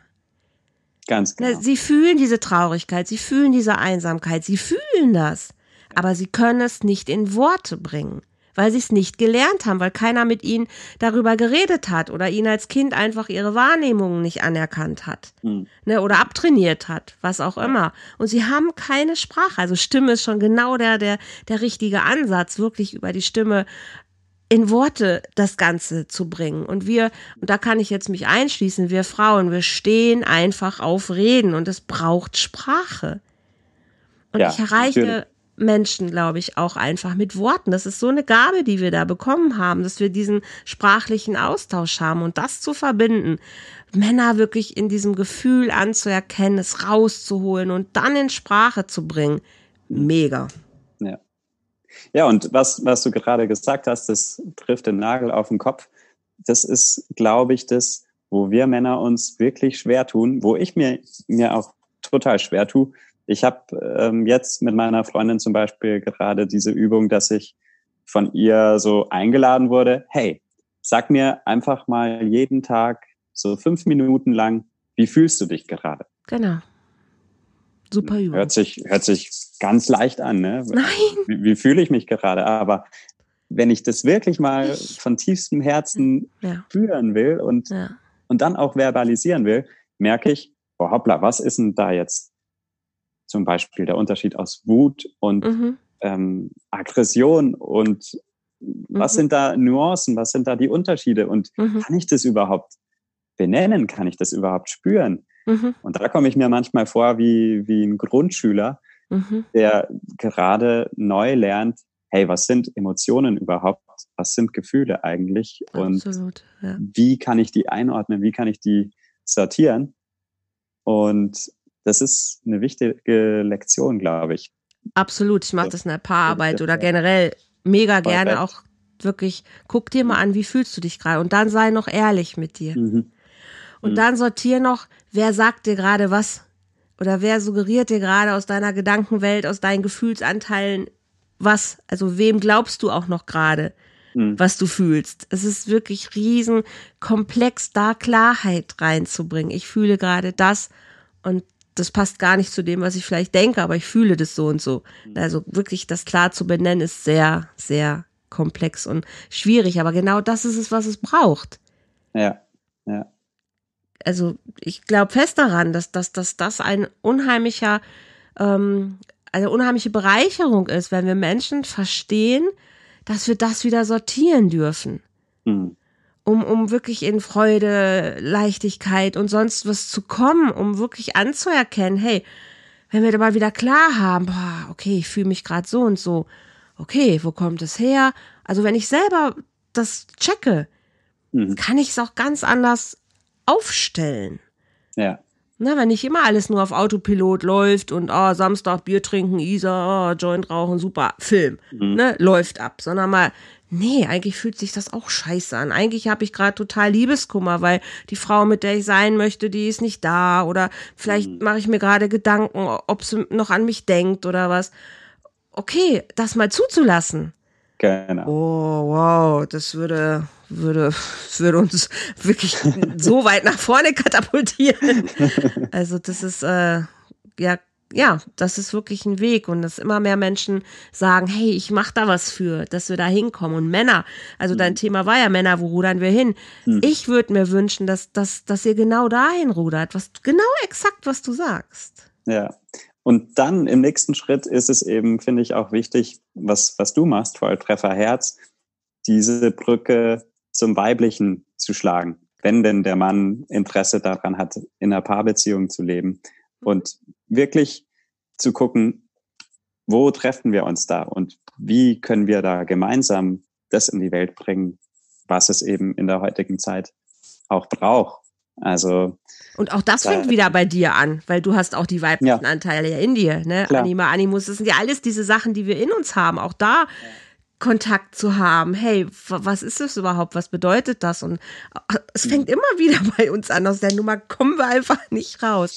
Ganz genau. Sie fühlen diese Traurigkeit, sie fühlen diese Einsamkeit, sie fühlen das, aber sie können es nicht in Worte bringen. Weil sie es nicht gelernt haben, weil keiner mit ihnen darüber geredet hat oder ihnen als Kind einfach ihre Wahrnehmungen nicht anerkannt hat mhm. ne, oder abtrainiert hat, was auch immer. Und sie haben keine Sprache. Also Stimme ist schon genau der, der, der richtige Ansatz, wirklich über die Stimme in Worte das Ganze zu bringen. Und wir, und da kann ich jetzt mich einschließen, wir Frauen, wir stehen einfach auf Reden und es braucht Sprache. Und ja, ich erreiche natürlich. Menschen, glaube ich, auch einfach mit Worten. Das ist so eine Gabe, die wir da bekommen haben, dass wir diesen sprachlichen Austausch haben und das zu verbinden. Männer wirklich in diesem Gefühl anzuerkennen, es rauszuholen und dann in Sprache zu bringen. Mega. Ja. Ja, und was, was du gerade gesagt hast, das trifft den Nagel auf den Kopf. Das ist, glaube ich, das, wo wir Männer uns wirklich schwer tun, wo ich mir, mir auch total schwer tue, ich habe ähm, jetzt mit meiner Freundin zum Beispiel gerade diese Übung, dass ich von ihr so eingeladen wurde, hey, sag mir einfach mal jeden Tag so fünf Minuten lang, wie fühlst du dich gerade? Genau. Super Übung. Hört sich, hört sich ganz leicht an, ne? Nein. Wie, wie fühle ich mich gerade? Aber wenn ich das wirklich mal ich. von tiefstem Herzen ja. fühlen will und, ja. und dann auch verbalisieren will, merke ich, oh hoppla, was ist denn da jetzt zum Beispiel der Unterschied aus Wut und mhm. ähm, Aggression und was mhm. sind da Nuancen, was sind da die Unterschiede und mhm. kann ich das überhaupt benennen, kann ich das überhaupt spüren? Mhm. Und da komme ich mir manchmal vor wie, wie ein Grundschüler, mhm. der gerade neu lernt, hey, was sind Emotionen überhaupt? Was sind Gefühle eigentlich? Absolut, und ja. wie kann ich die einordnen? Wie kann ich die sortieren? Und das ist eine wichtige Lektion, glaube ich. Absolut. Ich mache das in der Paararbeit oder generell mega gerne auch wirklich, guck dir mal an, wie fühlst du dich gerade und dann sei noch ehrlich mit dir. Mhm. Und mhm. dann sortier noch, wer sagt dir gerade was oder wer suggeriert dir gerade aus deiner Gedankenwelt, aus deinen Gefühlsanteilen was, also wem glaubst du auch noch gerade, mhm. was du fühlst. Es ist wirklich riesen komplex, da Klarheit reinzubringen. Ich fühle gerade das und das passt gar nicht zu dem, was ich vielleicht denke, aber ich fühle das so und so. Mhm. Also wirklich das klar zu benennen, ist sehr, sehr komplex und schwierig, aber genau das ist es, was es braucht. Ja, ja. Also ich glaube fest daran, dass, dass, dass das ein unheimlicher, ähm, eine unheimliche Bereicherung ist, wenn wir Menschen verstehen, dass wir das wieder sortieren dürfen. Mhm um, um wirklich in Freude, Leichtigkeit und sonst was zu kommen, um wirklich anzuerkennen, hey, wenn wir da mal wieder klar haben, boah, okay, ich fühle mich gerade so und so, okay, wo kommt es her? Also wenn ich selber das checke, mhm. kann ich es auch ganz anders aufstellen. Ja. Na, wenn nicht immer alles nur auf Autopilot läuft und oh, Samstag Bier trinken, Isa, oh, Joint rauchen, super, Film, mhm. ne, läuft ab, sondern mal, nee, eigentlich fühlt sich das auch scheiße an. Eigentlich habe ich gerade total Liebeskummer, weil die Frau, mit der ich sein möchte, die ist nicht da. Oder vielleicht mhm. mache ich mir gerade Gedanken, ob sie noch an mich denkt oder was. Okay, das mal zuzulassen. Genau. Oh, wow, das würde, würde, würde uns wirklich (laughs) so weit nach vorne katapultieren. Also das ist äh, ja ja, das ist wirklich ein Weg und dass immer mehr Menschen sagen, hey, ich mache da was für, dass wir da hinkommen. Und Männer, also dein mhm. Thema war ja Männer, wo rudern wir hin? Mhm. Ich würde mir wünschen, dass, dass, dass ihr genau dahin rudert, was genau exakt, was du sagst. Ja. Und dann im nächsten Schritt ist es eben, finde ich, auch wichtig, was, was du machst, Volltreffer Herz, diese Brücke zum Weiblichen zu schlagen, wenn denn der Mann Interesse daran hat, in einer Paarbeziehung zu leben. Und wirklich zu gucken, wo treffen wir uns da und wie können wir da gemeinsam das in die Welt bringen, was es eben in der heutigen Zeit auch braucht. Also und auch das fängt wieder bei dir an, weil du hast auch die weiblichen ja. Anteile ja in dir, ne? Klar. Anima, Animus, das sind ja alles diese Sachen, die wir in uns haben. Auch da Kontakt zu haben. Hey, was ist das überhaupt? Was bedeutet das? Und äh, es fängt mhm. immer wieder (laughs) bei uns an. Aus der Nummer kommen wir einfach nicht raus.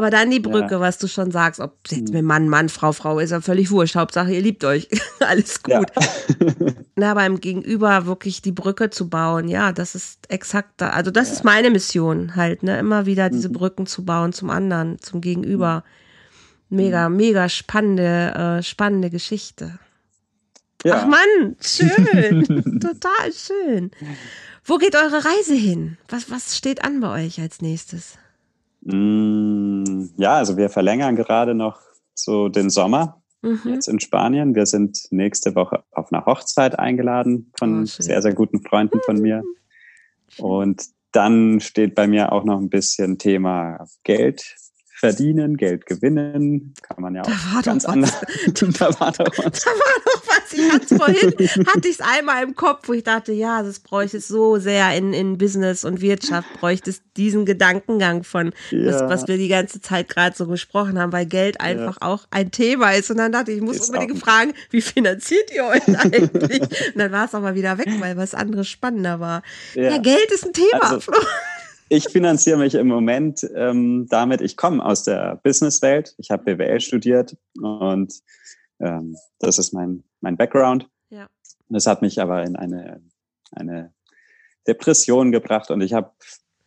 Aber dann die Brücke, ja. was du schon sagst, ob jetzt hm. mit Mann, Mann, Frau, Frau, ist ja völlig wurscht. Hauptsache, ihr liebt euch. (laughs) Alles gut. Ja. (laughs) Na, beim Gegenüber wirklich die Brücke zu bauen, ja, das ist exakt da. Also, das ja. ist meine Mission halt, ne? Immer wieder diese mhm. Brücken zu bauen zum anderen, zum Gegenüber. Mega, mhm. mega spannende, äh, spannende Geschichte. Ja. Ach Mann, schön. (laughs) Total schön. Wo geht eure Reise hin? Was, was steht an bei euch als nächstes? Mm, ja, also wir verlängern gerade noch so den Sommer mhm. jetzt in Spanien. Wir sind nächste Woche auf einer Hochzeit eingeladen von oh, sehr, sehr guten Freunden von mir. Und dann steht bei mir auch noch ein bisschen Thema Geld verdienen, Geld gewinnen, kann man ja auch ganz anders. (laughs) da war doch was. Was. Ich hatte vorhin, hatte ich es einmal im Kopf, wo ich dachte, ja, das bräuchte es so sehr in, in Business und Wirtschaft, bräuchte es diesen Gedankengang von, ja. das, was wir die ganze Zeit gerade so gesprochen haben, weil Geld einfach ja. auch ein Thema ist. Und dann dachte ich, ich muss ist unbedingt fragen, wie finanziert ihr euch (laughs) eigentlich? und dann war es aber wieder weg, weil was anderes spannender war. Ja, ja Geld ist ein Thema. Also, ich finanziere mich im Moment ähm, damit, ich komme aus der Businesswelt. Ich habe BWL studiert und ähm, das ist mein, mein Background. Ja. Das hat mich aber in eine, eine Depression gebracht und ich habe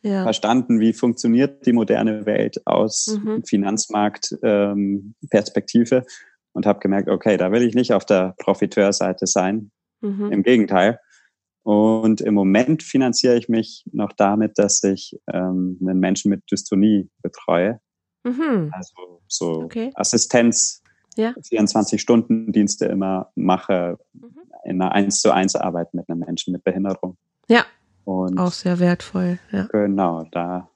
ja. verstanden, wie funktioniert die moderne Welt aus mhm. Finanzmarktperspektive ähm, und habe gemerkt, okay, da will ich nicht auf der Profiteurseite sein. Mhm. Im Gegenteil. Und im Moment finanziere ich mich noch damit, dass ich ähm, einen Menschen mit Dystonie betreue. Mhm. Also so okay. Assistenz, ja. 24-Stunden-Dienste immer mache mhm. in einer 1 zu 1 Arbeit mit einem Menschen mit Behinderung. Ja. Und auch sehr wertvoll. Ja. Genau, da,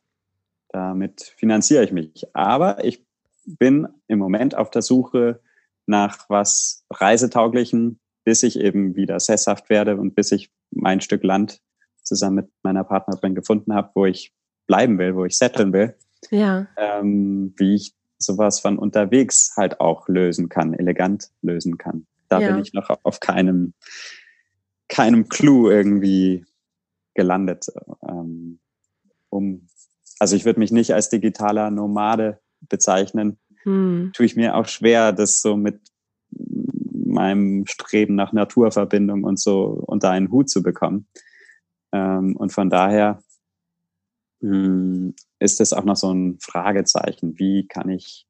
damit finanziere ich mich. Aber ich bin im Moment auf der Suche nach was Reisetauglichen, bis ich eben wieder sesshaft werde und bis ich mein Stück Land zusammen mit meiner Partnerin gefunden habe, wo ich bleiben will, wo ich setteln will. Ja. Ähm, wie ich sowas von unterwegs halt auch lösen kann, elegant lösen kann. Da ja. bin ich noch auf keinem, keinem Clou irgendwie gelandet. Ähm, um, also ich würde mich nicht als digitaler Nomade bezeichnen. Hm. Tue ich mir auch schwer, das so mit meinem Streben nach Naturverbindung und so unter einen Hut zu bekommen. Ähm, und von daher ist es auch noch so ein Fragezeichen. Wie kann ich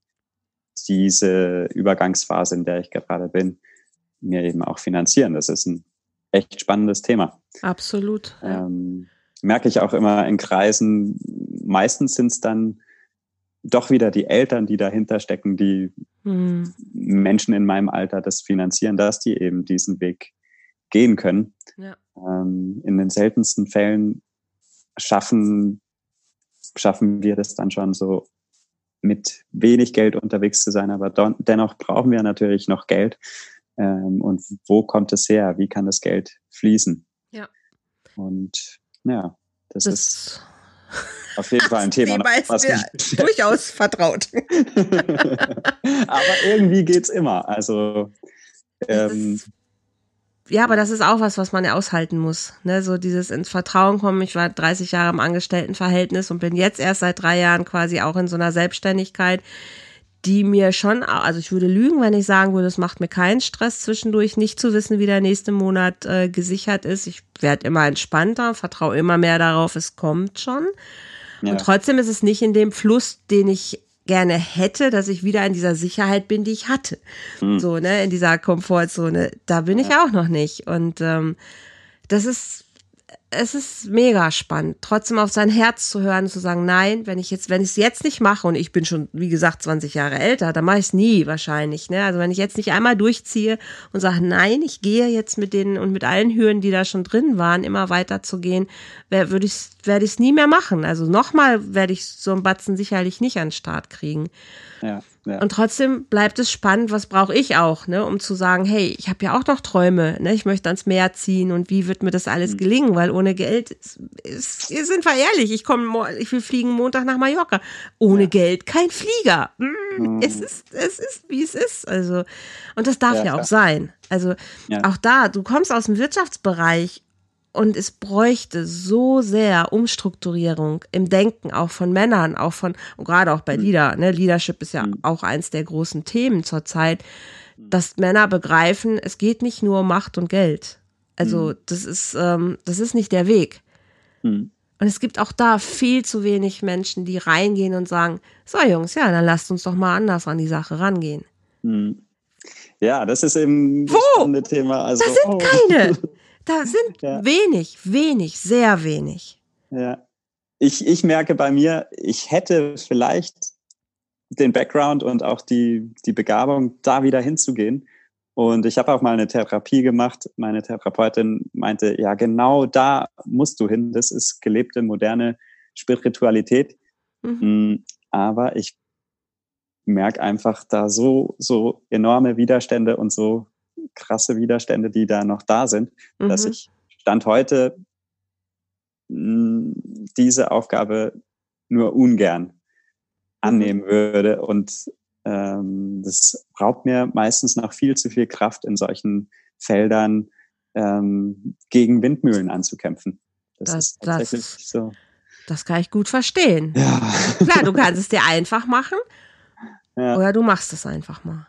diese Übergangsphase, in der ich gerade bin, mir eben auch finanzieren? Das ist ein echt spannendes Thema. Absolut. Ähm, merke ich auch immer in Kreisen, meistens sind es dann doch wieder die Eltern, die dahinter stecken, die mhm. Menschen in meinem Alter das finanzieren, dass die eben diesen Weg gehen können. Ja. Ähm, in den seltensten Fällen schaffen, schaffen wir das dann schon so mit wenig Geld unterwegs zu sein, aber dennoch brauchen wir natürlich noch Geld. Ähm, und wo kommt es her? Wie kann das Geld fließen? Ja. Und ja, das, das ist auf jeden Fall ein Thema, was mir (laughs) (laughs) durchaus vertraut. aber irgendwie geht's immer. Also ähm, ja, aber das ist auch was, was man ja aushalten muss. Ne? So dieses ins Vertrauen kommen. Ich war 30 Jahre im Angestelltenverhältnis und bin jetzt erst seit drei Jahren quasi auch in so einer Selbstständigkeit, die mir schon, also ich würde lügen, wenn ich sagen würde, es macht mir keinen Stress zwischendurch, nicht zu wissen, wie der nächste Monat äh, gesichert ist. Ich werde immer entspannter, vertraue immer mehr darauf, es kommt schon. Ja. Und trotzdem ist es nicht in dem Fluss, den ich gerne hätte, dass ich wieder in dieser Sicherheit bin, die ich hatte. Mhm. So, ne, in dieser Komfortzone. Da bin ich auch noch nicht. Und ähm, das ist es ist mega spannend, trotzdem auf sein Herz zu hören, zu sagen, nein, wenn ich jetzt, wenn ich es jetzt nicht mache und ich bin schon, wie gesagt, 20 Jahre älter, dann mache ich es nie wahrscheinlich. Ne? Also wenn ich jetzt nicht einmal durchziehe und sage, nein, ich gehe jetzt mit denen und mit allen Hürden, die da schon drin waren, immer weiter zu gehen, würde ich werde ich es nie mehr machen. Also nochmal werde ich so einen Batzen sicherlich nicht an den Start kriegen. Ja. Ja. Und trotzdem bleibt es spannend, was brauche ich auch, ne, um zu sagen, hey, ich habe ja auch noch Träume, ne, ich möchte ans Meer ziehen und wie wird mir das alles mhm. gelingen, weil ohne Geld, ist, ist, sind wir ehrlich, ich komme, ich will fliegen Montag nach Mallorca, ohne ja. Geld kein Flieger. Mm, mhm. Es ist, es ist, wie es ist, also und das darf ja, ja auch sein. Also auch da, du kommst aus dem Wirtschaftsbereich und es bräuchte so sehr Umstrukturierung im Denken, auch von Männern, auch von, und gerade auch bei mhm. Leader, ne? Leadership ist ja mhm. auch eins der großen Themen zurzeit, dass Männer begreifen, es geht nicht nur um Macht und Geld. Also, mhm. das ist, ähm, das ist nicht der Weg. Und es gibt auch da viel zu wenig Menschen, die reingehen und sagen, so Jungs, ja, dann lasst uns doch mal anders an die Sache rangehen. Ja, das ist eben Wo? ein Thema. Also, da sind oh. keine. (laughs) Da (laughs) sind Ja. wenig, wenig, sehr wenig. Ja. Ich, ich merke bei mir, ich hätte vielleicht den Background und auch die, die Begabung, da wieder hinzugehen. Und ich habe auch mal eine Therapie gemacht. Meine Therapeutin meinte, ja, genau da musst du hin. Das ist gelebte, moderne Spiritualität. Mhm. Mm, Aber ich merke einfach da so, so enorme Widerstände und so krasse Widerstände, die da noch da sind, dass Mhm. ich Stand heute mh, diese Aufgabe nur ungern annehmen würde. Und ähm, das raubt mir meistens noch viel zu viel Kraft in solchen Feldern ähm, gegen Windmühlen anzukämpfen. Das, Das- ist tatsächlich das- so. Das kann ich gut verstehen. Ja. Klar, du kannst es dir einfach machen (laughs) ja. oder du machst es einfach mal.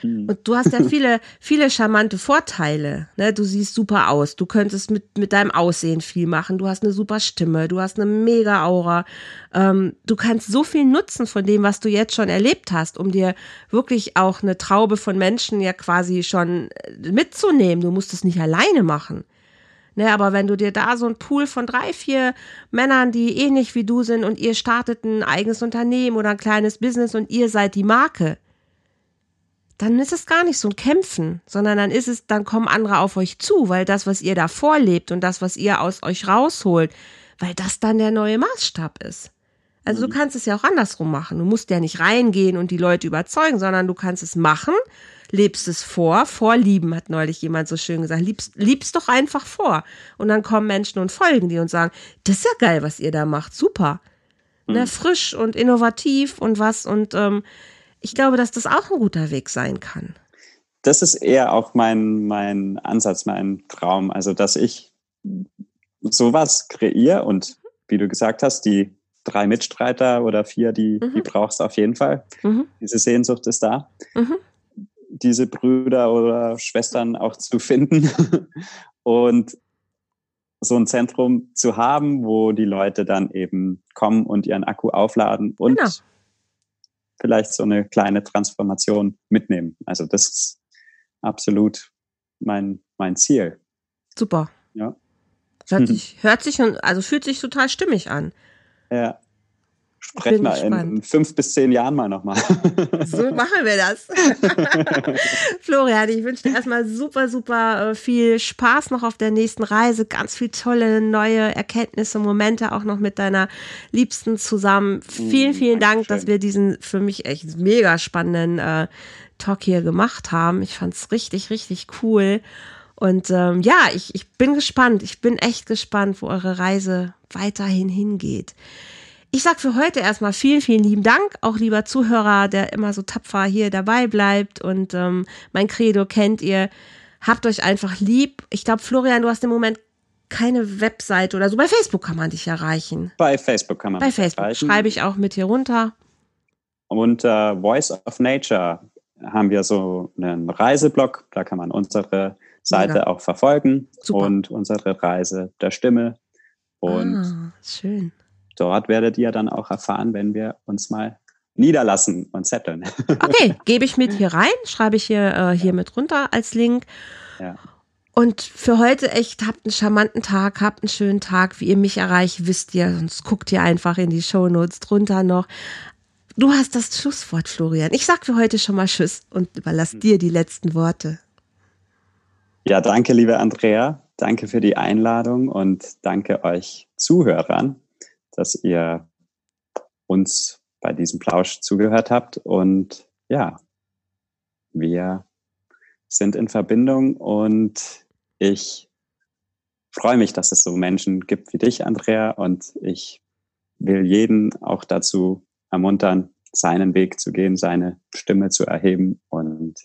Hm. Und du hast ja viele, viele charmante Vorteile. Ne? Du siehst super aus. Du könntest mit, mit deinem Aussehen viel machen. Du hast eine super Stimme. Du hast eine mega Aura. Ähm, du kannst so viel nutzen von dem, was du jetzt schon erlebt hast, um dir wirklich auch eine Traube von Menschen ja quasi schon äh, mitzunehmen. Du musst es nicht alleine machen. Ne, aber wenn du dir da so ein Pool von drei, vier Männern, die ähnlich wie du sind und ihr startet ein eigenes Unternehmen oder ein kleines Business und ihr seid die Marke, dann ist es gar nicht so ein Kämpfen, sondern dann ist es, dann kommen andere auf euch zu, weil das, was ihr da vorlebt und das, was ihr aus euch rausholt, weil das dann der neue Maßstab ist. Also du kannst es ja auch andersrum machen. Du musst ja nicht reingehen und die Leute überzeugen, sondern du kannst es machen, lebst es vor. Vorlieben hat neulich jemand so schön gesagt. Liebst, liebst doch einfach vor. Und dann kommen Menschen und folgen dir und sagen, das ist ja geil, was ihr da macht. Super. Ne, frisch und innovativ und was. Und ähm, ich glaube, dass das auch ein guter Weg sein kann. das ist eher auch mein, mein Ansatz, mein Traum. Also, dass ich sowas kreiere und wie du gesagt hast, die drei Mitstreiter oder vier, die, Mhm. die brauchst du auf jeden Fall. Mhm. Diese Sehnsucht ist da. Mhm. Diese Brüder oder Schwestern auch zu finden (laughs) und so ein Zentrum zu haben, wo die Leute dann eben kommen und ihren Akku aufladen und Genau. Vielleicht so eine kleine Transformation mitnehmen. Also das ist absolut mein, mein Ziel. Super. Ja. Hört (laughs) sich, hört sich und also fühlt sich total stimmig an. Ja. Sprechen wir in, fünf bis zehn Jahren mal nochmal. (laughs) So machen wir das. (laughs) Florian, ich wünsche dir erstmal super, super äh, viel Spaß noch auf der nächsten Reise. Ganz viel tolle neue Erkenntnisse, Momente auch noch mit deiner Liebsten zusammen. Vielen, vielen Dank, Dankeschön. dass wir diesen für mich echt mega spannenden äh, Talk hier gemacht haben. Ich fand es richtig, richtig cool. Und ähm, ja, ich, ich bin gespannt. Ich bin echt gespannt, wo eure Reise weiterhin hingeht. Ich sag für heute erstmal vielen, vielen lieben Dank, auch lieber Zuhörer, der immer so tapfer hier dabei bleibt. Und ähm, mein Credo kennt ihr. Habt euch einfach lieb. Ich glaube, Florian, du hast im Moment keine Webseite oder so. Bei Facebook kann man dich erreichen. Bei Facebook kann man Bei Facebook erreichen. schreibe ich auch mit hier runter. Unter Voice of Nature haben wir so einen Reiseblog. Da kann man unsere Seite Mega. auch verfolgen Super. und unsere Reise der Stimme. Und ah, schön. Dort werdet ihr dann auch erfahren, wenn wir uns mal niederlassen und zetteln. (laughs) Okay, gebe ich mit hier rein, schreibe ich hier, äh, hier mit runter als Link. ja. Und für heute echt, habt einen charmanten Tag, habt einen schönen Tag. Wie ihr mich erreicht, wisst ihr, sonst guckt ihr einfach in die Shownotes drunter noch. Du hast das Schlusswort, Florian. Ich sag für heute schon mal Tschüss und überlass dir die letzten Worte. Ja, danke, liebe Andrea. Danke für die Einladung und danke euch Zuhörern, dass ihr uns bei diesem Plausch zugehört habt. Und ja, wir sind in Verbindung und ich freue mich, dass es so Menschen gibt wie dich, Andrea. Und ich will jeden auch dazu ermuntern, seinen Weg zu gehen, seine Stimme zu erheben und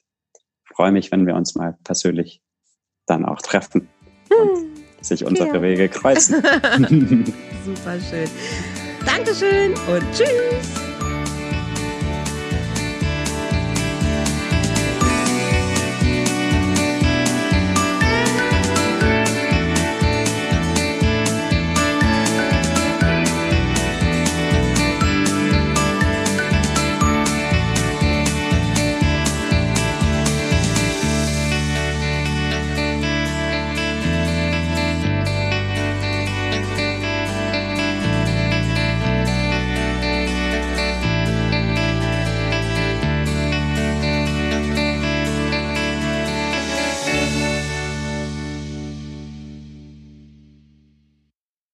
freue mich, wenn wir uns mal persönlich dann auch treffen und sich unsere Ja. Wege (laughs) kreuzen. Super schön. Dankeschön und tschüss.